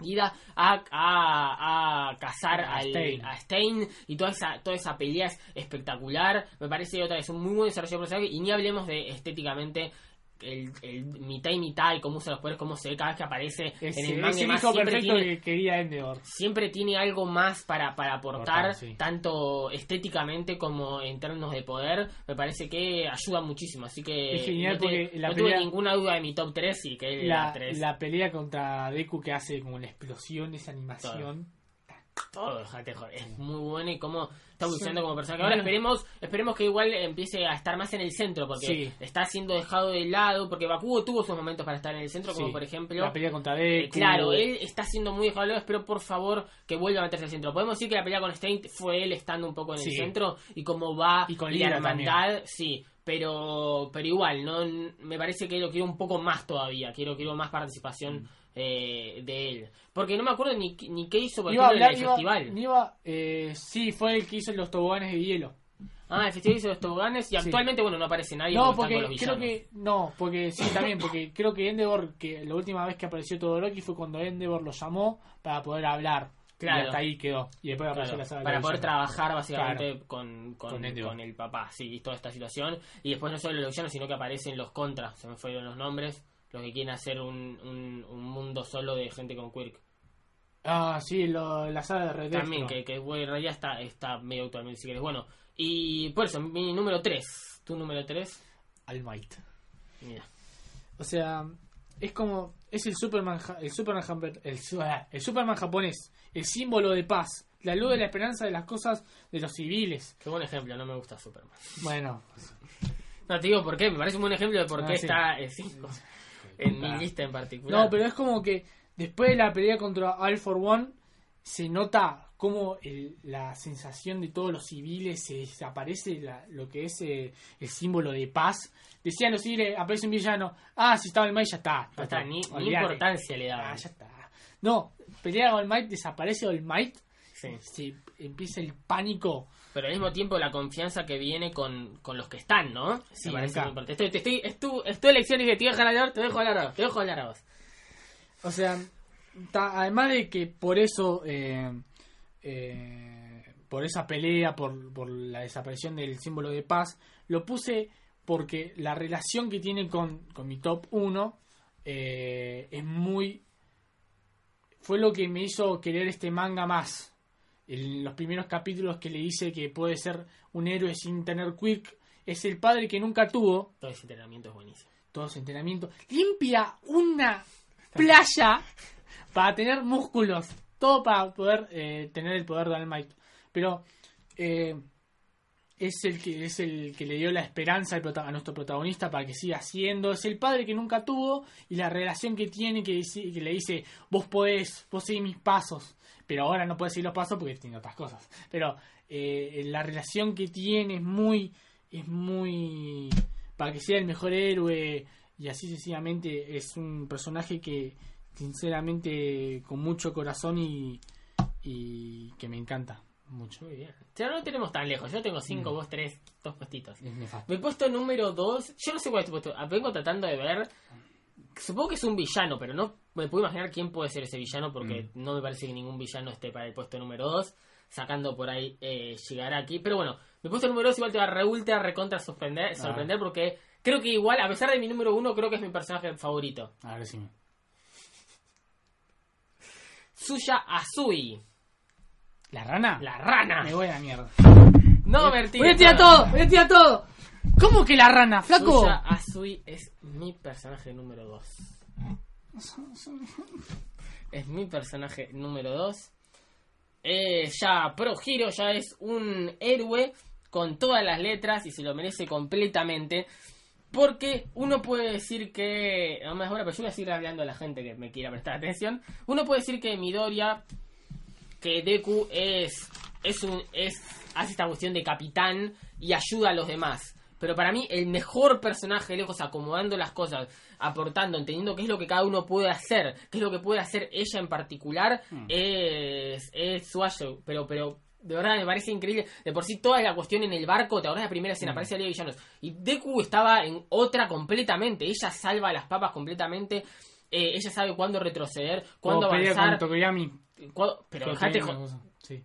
A: Ida a, a, a cazar
B: A
A: al-
B: Stein.
A: a Stein y toda esa toda esa pelea es espectacular me parece otra vez un muy buen desarrollo de personaje y ni hablemos de estéticamente el, el mitad y mitad y cómo usa los poderes cómo se ve cada vez que aparece
B: Es,
A: en el manga más
B: hijo
A: siempre
B: perfecto
A: tiene,
B: que quería Endeavor.
A: siempre tiene algo más para, para aportar,
B: sí.
A: tanto estéticamente como en términos de poder. Me parece que ayuda muchísimo. Así que
B: Es genial
A: no, te-
B: porque la
A: no tuve ninguna duda de mi top 3 y que
B: La,
A: 3.
B: la pelea contra Deku que hace como la explosión, esa animación.
A: Todo, joder. Es muy bueno y cómo está evolucionando
B: Sí.
A: como personaje. Ahora esperemos, esperemos que igual empiece a estar más en el centro, porque
B: Sí.
A: está siendo dejado de lado, porque Bakugo tuvo sus momentos para estar en el centro, como por ejemplo...
B: La pelea contra
A: Eh,
B: Deku.
A: claro, él está siendo muy dejado de lado, espero por favor que vuelva a meterse al centro. Podemos decir que la pelea con Stein fue él estando un poco en el centro y cómo va
B: Y con
A: la hermandad, sí, pero pero igual, no me parece que lo quiero un poco más todavía, quiero quiero más participación
B: Mm.
A: Eh, de él. Porque no me acuerdo ni, ni qué hizo por
B: Iba
A: en el
B: iba,
A: festival.
B: iba, eh, sí, fue el que hizo los toboganes de hielo.
A: Ah, el festival hizo los toboganes y
B: Sí.
A: actualmente bueno, no aparece nadie
B: No,
A: porque,
B: creo que. No, porque sí, también, porque creo que Endeavor, que la última vez que apareció Todoroki fue cuando Endeavor lo llamó para poder hablar.
A: Claro.
B: Y hasta ahí quedó. Y después apareció
A: Claro,
B: la saga de
A: para poder trabajar básicamente con, con,
B: Con
A: el papá, sí, toda esta situación. Y después no solo los villanos, sino que aparecen los contras, se me fueron los nombres, los que quieren hacer un, un, un mundo solo de gente con Quirk.
B: Ah, sí, lo- la saga de Red
A: También, que, que bueno, en realidad está, está medio actualmente, si quieres. Bueno, y por eso, mi número 3. ¿Tu número 3?
B: All Might.
A: Mira.
B: O sea, es como. Es el Superman, el Superman, el, ah, el Superman japonés. El símbolo de paz. La luz de la esperanza de las cosas de los civiles.
A: Qué buen ejemplo, no me gusta Superman.
B: Bueno,
A: No, te digo por qué, me parece un buen ejemplo de por
B: Ah,
A: qué
B: sí.
A: está el 5 en mi lista en particular.
B: No, pero es como que después de la pelea contra All for One, se nota como el- la sensación de todos los civiles se desaparece la- lo que es eh, el símbolo de paz. Decían los civiles, aparece un villano, ah, si estaba el Might ya está.
A: Está, ni, ni importancia le daban.
B: Ah, ya está. No, pelea All Might, desaparece All Might,
A: Sí.
B: se empieza el pánico.
A: Pero al mismo tiempo la confianza que viene con, con los que están, ¿no?
B: Sí,
A: Me parece muy importante. Estoy, te estoy, es, tu, es tu elección y te dejo hablar a vos, te dejo hablar a vos, te dejo hablar a vos.
B: O sea, ta- además de que por eso, eh, eh, por esa pelea, por, por la desaparición del símbolo de paz, lo puse porque la relación que tiene con, con mi top 1 es muy... Fue lo que me hizo querer este manga más. En los primeros capítulos que le dice que puede ser un héroe sin tener quick, es el padre que nunca tuvo,
A: Todo ese entrenamiento es buenísimo.
B: todo ese entrenamiento, limpia una playa para tener músculos, todo para poder eh, tener el poder de All Might. Pero eh, es el que es el que le dio la esperanza a nuestro protagonista para que siga haciendo. Es el padre que nunca tuvo y la relación que tiene que, dice- que le dice, vos podés, vos seguís mis pasos. Pero ahora no puedes seguir los pasos porque tiene otras cosas. Pero eh, la relación que tiene es muy, es muy, para que sea el mejor héroe y así sucesivamente es un personaje que sinceramente con mucho corazón y, y que me encanta mucho.
A: Muy bien. Ya no tenemos tan lejos. Yo tengo
B: Mm.
A: 5, vos 3, dos puestitos.
B: Es nefasto.
A: Me he puesto número 2. Yo no sé cuál es tu puesto. Ah, Vengo tratando de ver. Supongo que es un villano, pero no me puedo imaginar quién puede ser ese villano porque no me parece que ningún villano esté para el puesto número 2. Sacando por ahí eh, llegar aquí. Pero bueno, mi puesto número 2 igual te va a re ultra recontra sorprender, sorprender porque creo que igual, a pesar de mi número 1, creo que es mi personaje favorito.
B: A ver si me...
A: Suya Azui,
B: ¿La rana?
A: la rana.
B: Me voy a la mierda.
A: No, Bertín.
B: Voy a tirar todo, voy a tirar todo. ¿Cómo que la rana, flaco?
A: Suya Azui es mi personaje número 2. Es mi personaje número 2. Eh, ya Pro Hero ya es un héroe con todas las letras y se lo merece completamente. Porque uno puede decir que. No me ahora, pero yo voy a seguir hablando a la gente que me quiera prestar atención. Uno puede decir que Midoriya, que Deku es es un es hace esta cuestión de capitán y ayuda a los demás. Pero para mí el mejor personaje lejos acomodando las cosas, aportando, entendiendo qué es lo que cada uno puede hacer, qué es lo que puede hacer ella en particular, es, es Suayo. Pero, pero de verdad me parece increíble. De por sí toda la cuestión en el barco, te acordás de la primera escena, aparece Leo Villanos. Y Deku estaba en otra completamente. Ella salva a las papas completamente. Eh, ella sabe cuándo retroceder, cuándo
B: pelea
A: avanzar.
B: con
A: Pero dejate
B: sí.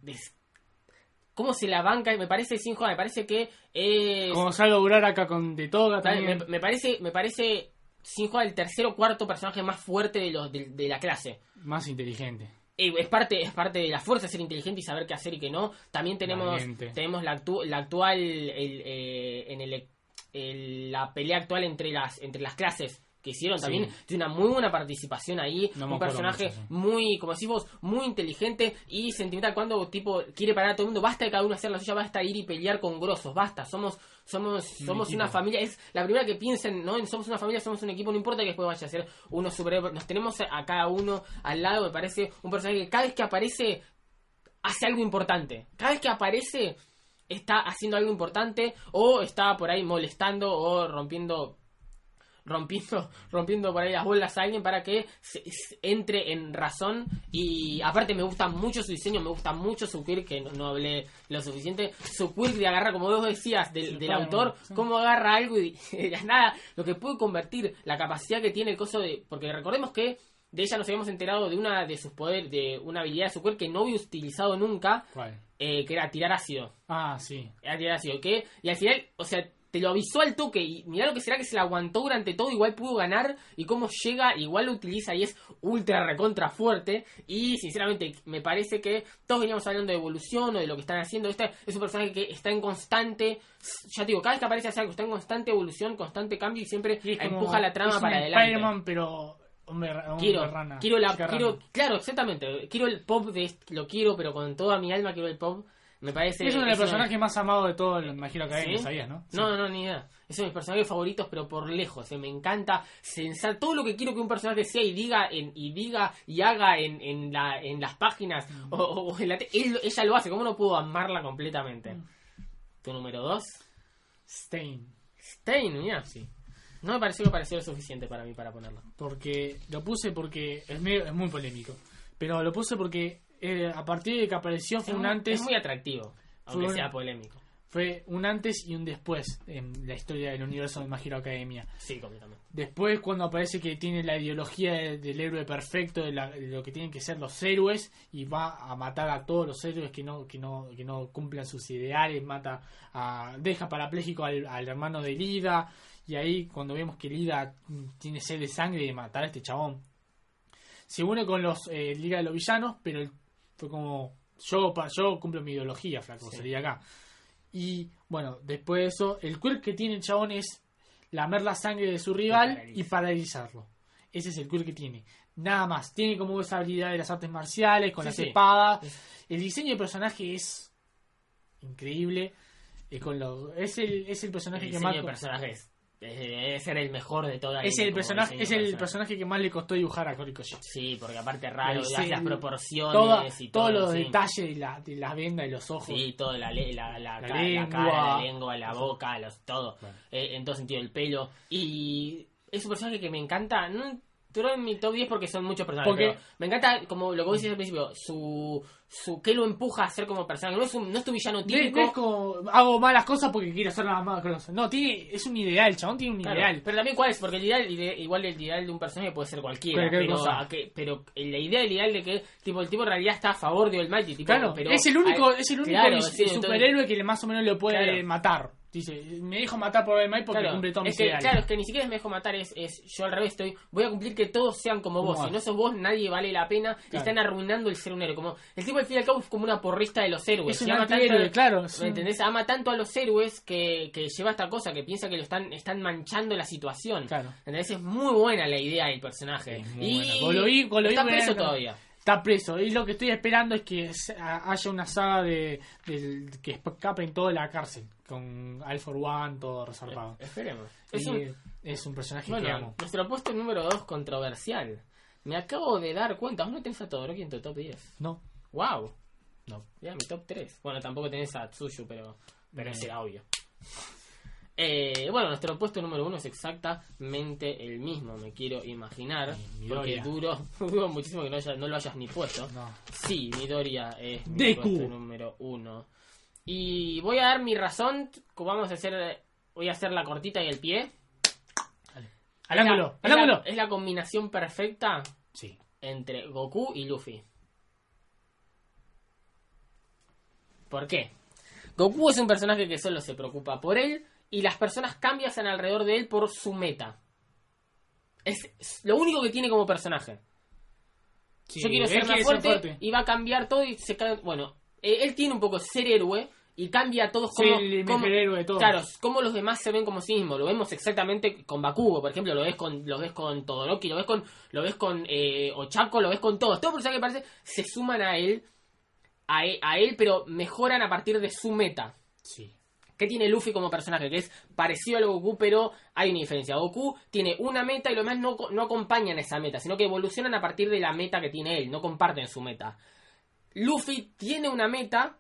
A: ¿Cómo se la banca? Me parece sin me parece que es.
B: Como Salvo Uraraka con De Toga también.
A: me parece, me parece sin joda el tercer o cuarto personaje más fuerte de los de, de la clase.
B: Más inteligente.
A: Eh, es parte es parte de la fuerza ser inteligente y saber qué hacer y qué no también tenemos
B: Valiente.
A: tenemos la, actu- la actual el, eh, en el, el- la pelea actual entre las entre las clases que hicieron
B: Sí.
A: también tiene una muy buena participación ahí
B: No
A: un personaje
B: mucho, sí.
A: muy como decís vos muy inteligente y sentimental cuando tipo quiere parar a todo el mundo basta de cada uno hacer la suya basta ir y pelear con grosos basta somos somos somos una familia es la primera que piensen no en somos una familia somos un equipo no importa que después vaya a ser uno superhéroe nos tenemos a cada uno al lado me parece un personaje que cada vez que aparece hace algo importante cada vez que aparece está haciendo algo importante o está por ahí molestando o rompiendo rompiendo rompiendo por ahí las bolas a alguien para que se- se entre en razón. Y aparte me gusta mucho su diseño me gusta mucho su quirk que no, no hablé lo suficiente. Su quirk de agarrar como vos decías del, del autor
B: sí.
A: cómo agarra algo y nada lo que puede convertir la capacidad que tiene el coso de porque recordemos que de ella nos habíamos enterado de una de sus poderes de una habilidad de su quirk que no había utilizado nunca eh, que era tirar ácido.
B: Ah, sí.
A: era tirar ácido que y al final o sea te lo avisó al toque y mirá lo que será que se la aguantó durante todo igual pudo ganar y cómo llega igual lo utiliza y es ultra recontra fuerte y sinceramente me parece que todos veníamos hablando de evolución o de lo que están haciendo este es un personaje que está en constante ya te digo cada vez que aparece hace algo está en constante evolución constante cambio y siempre
B: Y
A: empuja la trama para adelante
B: Spider-Man, pero hombre, hombre
A: quiero,
B: rana.
A: quiero la, quiero,
B: rana.
A: claro, exactamente, quiero el pop de lo quiero, pero con toda mi alma quiero el pop. Me parece.
B: Es uno de los
A: es
B: personajes más amados de todo el Imagino Academia,
A: ¿Sí?
B: ¿sabías, no? Sí.
A: No, no, ni idea. Es uno de mis personajes favoritos, pero por lejos. eh, Me encanta sensar todo lo que quiero que un personaje sea y diga en, y diga y haga en, en, la, en las páginas o, o en la te- él- ella lo hace. ¿Cómo no puedo amarla completamente? Tu número 2.
B: Stein.
A: Stein, mira. Sí. No me pareció que pareció lo suficiente para mí para ponerlo.
B: Porque lo puse porque es, medio- es muy polémico. Pero lo puse porque eh, a partir de que apareció fue
A: Es
B: un antes,
A: es muy atractivo, aunque
B: Fue-
A: sea polémico.
B: fue un antes y un después en la historia del universo de My Hero Academia.
A: Sí, completamente.
B: Después cuando aparece que tiene la ideología de- del héroe perfecto, de, la- de lo que tienen que ser los héroes, y va a matar a todos los héroes que no, que no, que no cumplan sus ideales, mata a, deja parapléjico al, al hermano de Lida, y ahí cuando vemos que Lida tiene sed de sangre de matar a este chabón. Se une con los eh, Liga de los Villanos, pero él fue como yo, yo cumplo mi ideología, flaco,
A: Sí.
B: sería acá. Y bueno, después de eso, el quirk que tiene el chabón es lamer la sangre de su rival
A: paraliza.
B: y paralizarlo. Ese es el quirk que tiene. Nada más. Tiene como esa habilidad de las artes marciales, con
A: Sí,
B: las
A: sí.
B: espadas. El diseño del personaje es increíble. eh, con lo, es, el, es el personaje
A: El
B: que más...
A: debe ser el mejor de toda la
B: Es el personaje, es el personaje que más le costó dibujar a Horikoshi.
A: Sí, porque aparte es raro, y las
B: diseño,
A: proporciones
B: Toda-
A: y todo.
B: todos los
A: sí.
B: detalles de la, de la venda de los ojos.
A: Sí, todo, la, la, la,
B: La
A: ca- la
B: lengua.
A: cara, la lengua, la boca, los, todo.
B: Bueno.
A: Eh, en todo sentido, el pelo. Y es un personaje que me encanta. No entró en mi top 10 porque son muchos personajes.
B: Porque-
A: me encanta, como lo que vos decís al principio, su, su que lo empuja a ser como personaje. No es, un, no es tu villano típico.
B: no es como hago malas cosas porque quiero hacer las malas cosas. No, tiene, es un ideal, el chabón tiene un
A: Claro,
B: ideal.
A: Pero también cuál es, porque el ideal, ide- igual el ideal de un personaje puede ser cualquiera,
B: Cualquier
A: pero, que- pero la idea del ideal de que tipo el tipo en realidad está a favor de All Mighty, tipo,
B: Claro,
A: pero
B: es el único,
A: hay-
B: es el único
A: claro, entonces-
B: superhéroe que más o menos lo puede
A: Claro.
B: matar. Dice, me dijo matar por el May porque
A: Claro,
B: cumple todos
A: es
B: mis
A: que,
B: ideales.
A: claro, es que ni siquiera es me dejo matar, es, es yo al revés estoy, voy a cumplir que todos sean como vos, si no sos vos nadie vale la pena,
B: Claro.
A: están arruinando el ser un héroe, como el tipo al fin y al cabo es como una porrista de los héroes,
B: es un
A: ama tanto
B: claro. es
A: ¿Me entendés? Ama tanto a los héroes que, que lleva esta cosa, que piensa que lo están, están manchando la situación.
B: Claro.
A: ¿Entendés? Es muy buena la idea del personaje.
B: Es muy
A: y
B: buena.
A: Está preso todavía.
B: Está preso. Y lo que estoy esperando es que haya una saga de, del- que escape en toda la cárcel. Con All for One, todo reservado.
A: Esperemos. Es un,
B: es un personaje que
A: bueno,
B: amo.
A: nuestro puesto número 2 controversial. Me acabo de dar cuenta, vos no tenés a Todoroki en tu top 10.
B: No.
A: Wow.
B: No.
A: Era mi top 3. Bueno, tampoco tenés a Tsuyu, pero, pero
B: No.
A: era obvio. Eh, bueno, nuestro puesto número uno es exactamente el mismo, me quiero imaginar. Porque duró, duró muchísimo que no, haya- no lo hayas ni puesto.
B: No.
A: Sí, Midoriya es mi
B: Deku.
A: puesto número uno. Y voy a dar mi razón. Vamos a hacer. Voy a hacer la cortita y el pie.
B: Al
A: Es la-
B: ángulo,
A: es la-
B: ángulo.
A: Es la combinación perfecta
B: Sí.
A: entre Goku y Luffy. ¿Por qué? Goku es un personaje que solo se preocupa por él y las personas cambian alrededor de él por su meta. Es, lo único que tiene como personaje.
B: Sí,
A: Yo quiero ser más
B: quiere
A: fuerte, y va a cambiar todo y se cae. Bueno, eh, él tiene un poco ser héroe y cambia a todos
B: Sí,
A: como.
B: el
A: como-
B: héroe de todos.
A: Claro, como los demás se ven como sí mismos. Lo vemos exactamente con Bakugo, por ejemplo, lo ves con lo ves con Todoroki, lo ves con lo ves con eh, Ochako, lo ves con todos. Todos personajes que parece se suman a él, a él, a él, pero mejoran a partir de su meta.
B: Sí.
A: ¿Qué tiene Luffy como personaje? Que es parecido al Goku, pero hay una diferencia. Goku tiene una meta y los demás no, no acompañan esa meta, sino que evolucionan a partir de la meta que tiene él, no comparten su meta. Luffy tiene una meta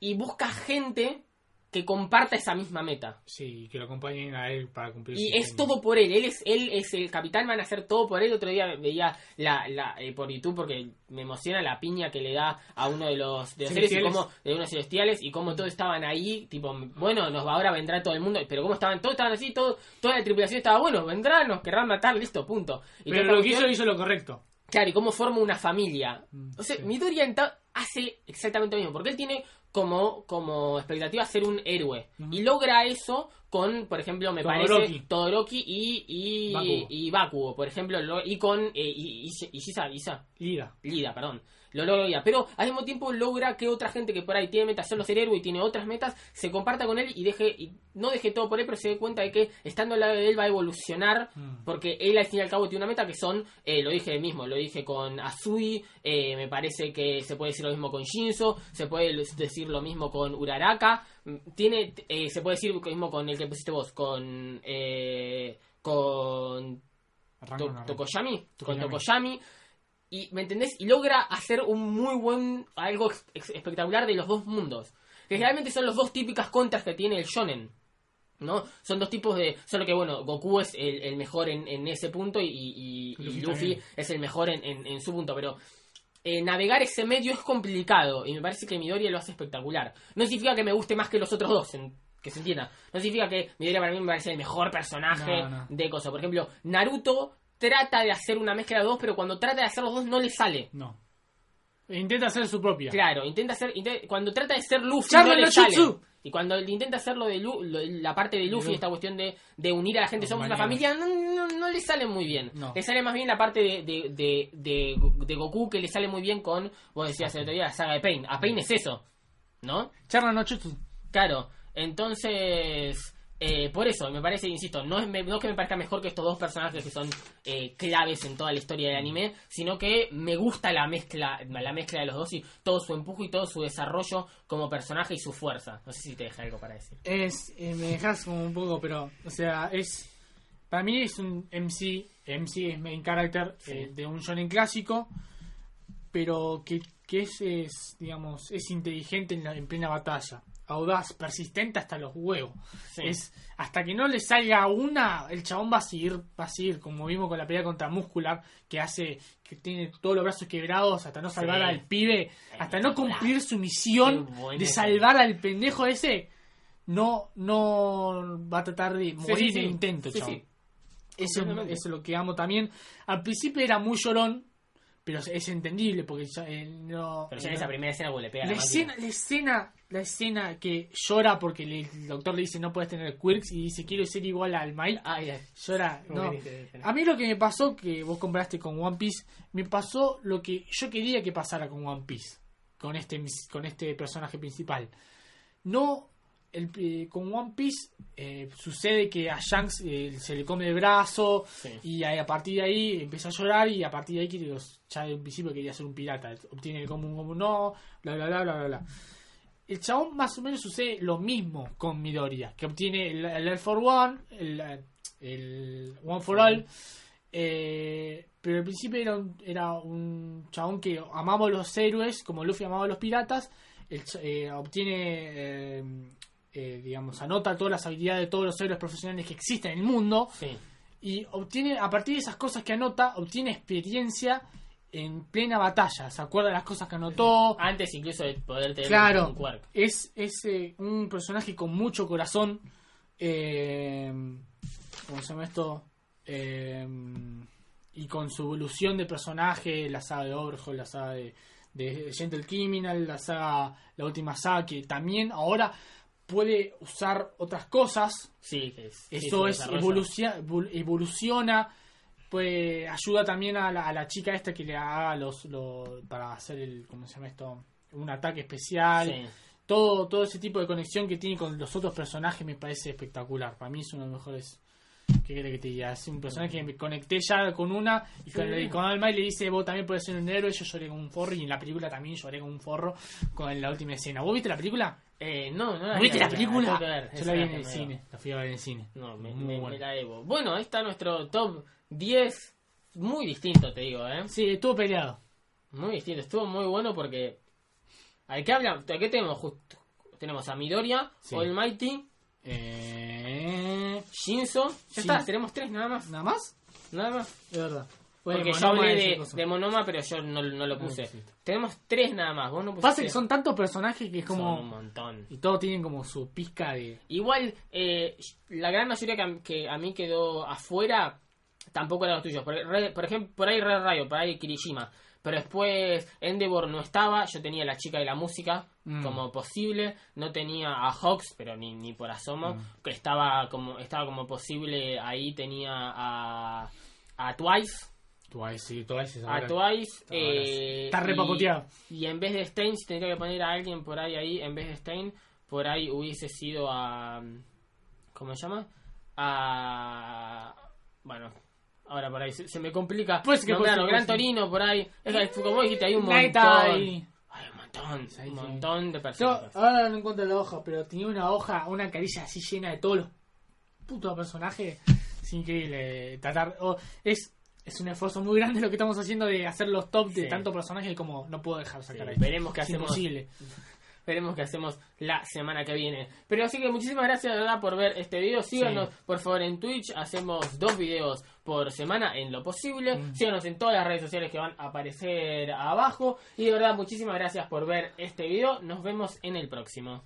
A: y busca gente que comparta esa misma meta.
B: Sí, que lo acompañen a él para cumplir
A: Y es
B: sueño.
A: todo por él, él es, él es el capitán, van a hacer todo por él. Otro día veía la, la, eh, por YouTube porque me emociona la piña que le da a uno de los, de los seres y
B: Celestiales.
A: cómo, de unos celestiales y cómo todos estaban ahí, tipo, bueno, nos va ahora vendrá todo el mundo, pero cómo estaban, todos estaban así, todo, toda la tripulación estaba, bueno, vendrán, nos querrán matar, listo, punto. Y
B: Pero lo que hizo, hizo lo correcto.
A: Claro, y cómo forma una familia.
B: Mm,
A: O sea,
B: sí.
A: Midoriya hace exactamente lo mismo, porque él tiene como, como expectativa ser un héroe. Y logra eso con, por ejemplo, me
B: Todoroki.
A: parece, Todoroki y, y,
B: Bakugo.
A: y Bakugo, por ejemplo, lo- y con eh, y, y, Isa,
B: Lida.
A: Lida, perdón. Lo logra, pero al mismo tiempo logra que otra gente que por ahí tiene metas solo ser héroe y tiene otras metas, se comparta con él y deje, y no deje todo por él, pero se dé cuenta de que estando al lado de él va a evolucionar
B: Mm.
A: porque él al fin y al cabo tiene una meta que son, eh, lo dije mismo, lo dije con Azui, eh, me parece que se puede decir lo mismo con Shinzo, se puede decir lo mismo con Uraraka, mm, tiene, eh, se puede decir lo mismo con el que pusiste vos, con, eh, con To-. Tokoyami, con
B: Tokoyami.
A: Y ¿me entendés? Y logra hacer un muy buen, algo espectacular de los dos mundos, que generalmente son los dos típicas contras que tiene el shonen. ¿no? Son dos tipos de... Solo que, bueno, Goku es el, el mejor en, en ese punto y, y- y
B: Luffy
A: Luffy
B: también.
A: es el mejor en, en- en su punto, pero eh, navegar ese medio es complicado y me parece que Midoriya lo hace espectacular. No significa que me guste más que los otros dos, en- que se entienda. No significa que Midoriya para mí me parece el mejor personaje
B: No, no.
A: de cosas. Por ejemplo, Naruto trata de hacer una mezcla de dos, pero cuando trata de hacer los dos no le sale.
B: No. Intenta hacer su propia.
A: Claro, intenta hacer. cuando trata de ser Luffy, no le sale. Y cuando intenta hacer lo de Lu- lo- la parte de Luffy,
B: Lu-
A: esta cuestión de, de unir a la gente,
B: Los
A: somos una familia, no, no, no le sale muy bien.
B: No.
A: Le sale más bien la parte de, de, de, de, de Goku que le sale muy bien con, vos decías el otro día, la saga de Pain. A Pain es eso, ¿no?
B: Charla no jutsu.
A: Claro, entonces, eh, por eso, me parece, insisto, no es, me- no es que me parezca mejor que estos dos personajes que son eh, claves en toda la historia del anime, sino que me gusta la mezcla, la mezcla de los dos y todo su empuje y todo su desarrollo como personaje y su fuerza. No sé si te deja algo para decir.
B: Es, eh, me dejas como un poco, pero, o sea, es. Para mí es un MC, MC es main character
A: Sí.
B: eh, de un shonen clásico, pero que, que es, es, digamos, es inteligente en, la, en plena batalla, audaz, persistente hasta los huevos.
A: Sí.
B: Es hasta que no le salga una, el chabón va a seguir, va a seguir, como vimos con la pelea contra Muscular, que hace, que tiene todos los brazos quebrados hasta no salvar
A: Sí.
B: al pibe, hasta no cumplir su misión de salvar al pendejo ese, no, no va a tratar de morir en el intento, chabón. Eso, eso es lo que amo también. Al principio era muy llorón, pero es entendible porque ya, eh, no.
A: Pero ya en
B: no-
A: esa primera escena le pega
B: la escena, la escena, la escena que llora porque le- el doctor le dice no puedes tener quirks y dice quiero ser igual al Mile,
A: Ay, ay.
B: llora. No. A mí lo que me pasó que vos compraste con One Piece, me pasó lo que yo quería que pasara con One Piece, con este con este personaje principal. No el, con One Piece eh, sucede que a Shanks eh, se le come el brazo
A: Sí.
B: y a, a partir de ahí empieza a llorar y a partir de ahí quiere, ya de un principio quería ser un pirata. Obtiene el común como no, bla bla bla bla bla bla. El chabón más o menos sucede lo mismo con Midoriya, que obtiene el, el All for One, el, el One for All, Eh, pero al principio era un, era un chabón que amaba a los héroes, como Luffy amaba a los piratas. Eh, obtiene, eh, digamos, anota todas las habilidades de todos los héroes profesionales que existen en el mundo.
A: Sí.
B: Y obtiene, a partir de esas cosas que anota, obtiene experiencia en plena batalla. Se acuerda de las cosas que anotó.
A: Antes incluso de poder tener
B: Claro,
A: un quirk.
B: es, es eh, un personaje con mucho corazón. Eh, ¿Cómo se llama esto? Eh, y con su evolución de personaje, la saga de Overhaul, la saga de, de Gentle Criminal, la saga, la última saga, que también ahora puede usar otras cosas.
A: Sí, es.
B: Eso es
A: desarrolla.
B: evolucia- evol- evoluciona. Pues ayuda también a la, a la chica esta que le haga los, los para hacer el ¿cómo se llama esto? un ataque especial.
A: Sí.
B: Todo todo ese tipo de conexión que tiene con los otros personajes me parece espectacular. Para mí es uno de los mejores ¿Qué querés que te diga? Es un personaje que me conecté ya con una y con,
A: Sí.
B: con Alma y le dice, vos también puedes ser un héroe. Yo lloré como un forro y en la película también lloré como un forro con la última escena. ¿Vos viste la película?
A: Eh, no, no la
B: ¿No
A: vi,
B: viste la película?
A: ver,
B: Yo la vi
A: la
B: en el cine. La fui a ver en el cine.
A: No, me,
B: buena.
A: la debo. Bueno, ahí está nuestro top 10. Muy distinto, te digo, ¿eh?
B: Sí, estuvo peleado.
A: Muy distinto. Estuvo muy bueno porque. ¿A qué hablan? ¿A qué tenemos justo? Tenemos a Midoriya,
B: Sí.
A: Almighty,
B: Eh...
A: Shinzo. Ya
B: Sí.
A: está, tenemos tres nada más.
B: ¿Nada más?
A: Nada más.
B: De verdad.
A: Porque
B: Bueno,
A: yo hablé de, de Monoma, pero yo no, no lo puse. Tenemos tres nada más. Vos no pusiste.
B: Pasa que son tantos personajes que es
A: Son un
B: como...
A: montón.
B: Y todos tienen como su pizca de...
A: Igual, eh, la gran mayoría que, a- que a mí quedó afuera tampoco eran los tuyos. Por, Re- por ejemplo, por ahí Red Rayo, por ahí Kirishima. Pero después Endeavor no estaba, yo tenía la chica de la música
B: Mm.
A: como posible, no tenía a Hawks, pero ni, ni por asomo,
B: Mm.
A: que estaba como estaba como posible, ahí tenía a, a Twice,
B: Twice, sí, Twice es
A: a Twice, eh,
B: Está repacoteado.
A: y en vez de Stein, si tendría que poner a alguien por ahí, ahí, en vez de Stein, por ahí hubiese sido a. ¿Cómo se llama? A. Bueno, ahora por ahí se, se me complica.
B: Pues que
A: nombrarlo.
B: pues,
A: Gran Torino por ahí. Es que, como dijiste, hay un montón. Hay un montón,
B: Sí,
A: un
B: sí.
A: montón de
B: Yo
A: personas.
B: ahora no encuentro la hoja, pero tenía una hoja, una caricia así llena de todos los putos personajes. Es increíble. Tratar. oh, es, es un esfuerzo muy grande lo que estamos haciendo de hacer los top de
A: Sí.
B: tantos personajes como no puedo dejar sacar
A: Sí,
B: ahí.
A: veremos qué
B: Es
A: hacemos.
B: imposible.
A: Veremos qué hacemos la semana que viene. Pero así que muchísimas gracias de verdad por ver este video. Síganos por favor en Twitch. Hacemos dos videos por semana en lo posible.
B: Mm.
A: Síganos en todas las redes sociales que van a aparecer abajo. Y de verdad muchísimas gracias por ver este video. Nos vemos en el próximo.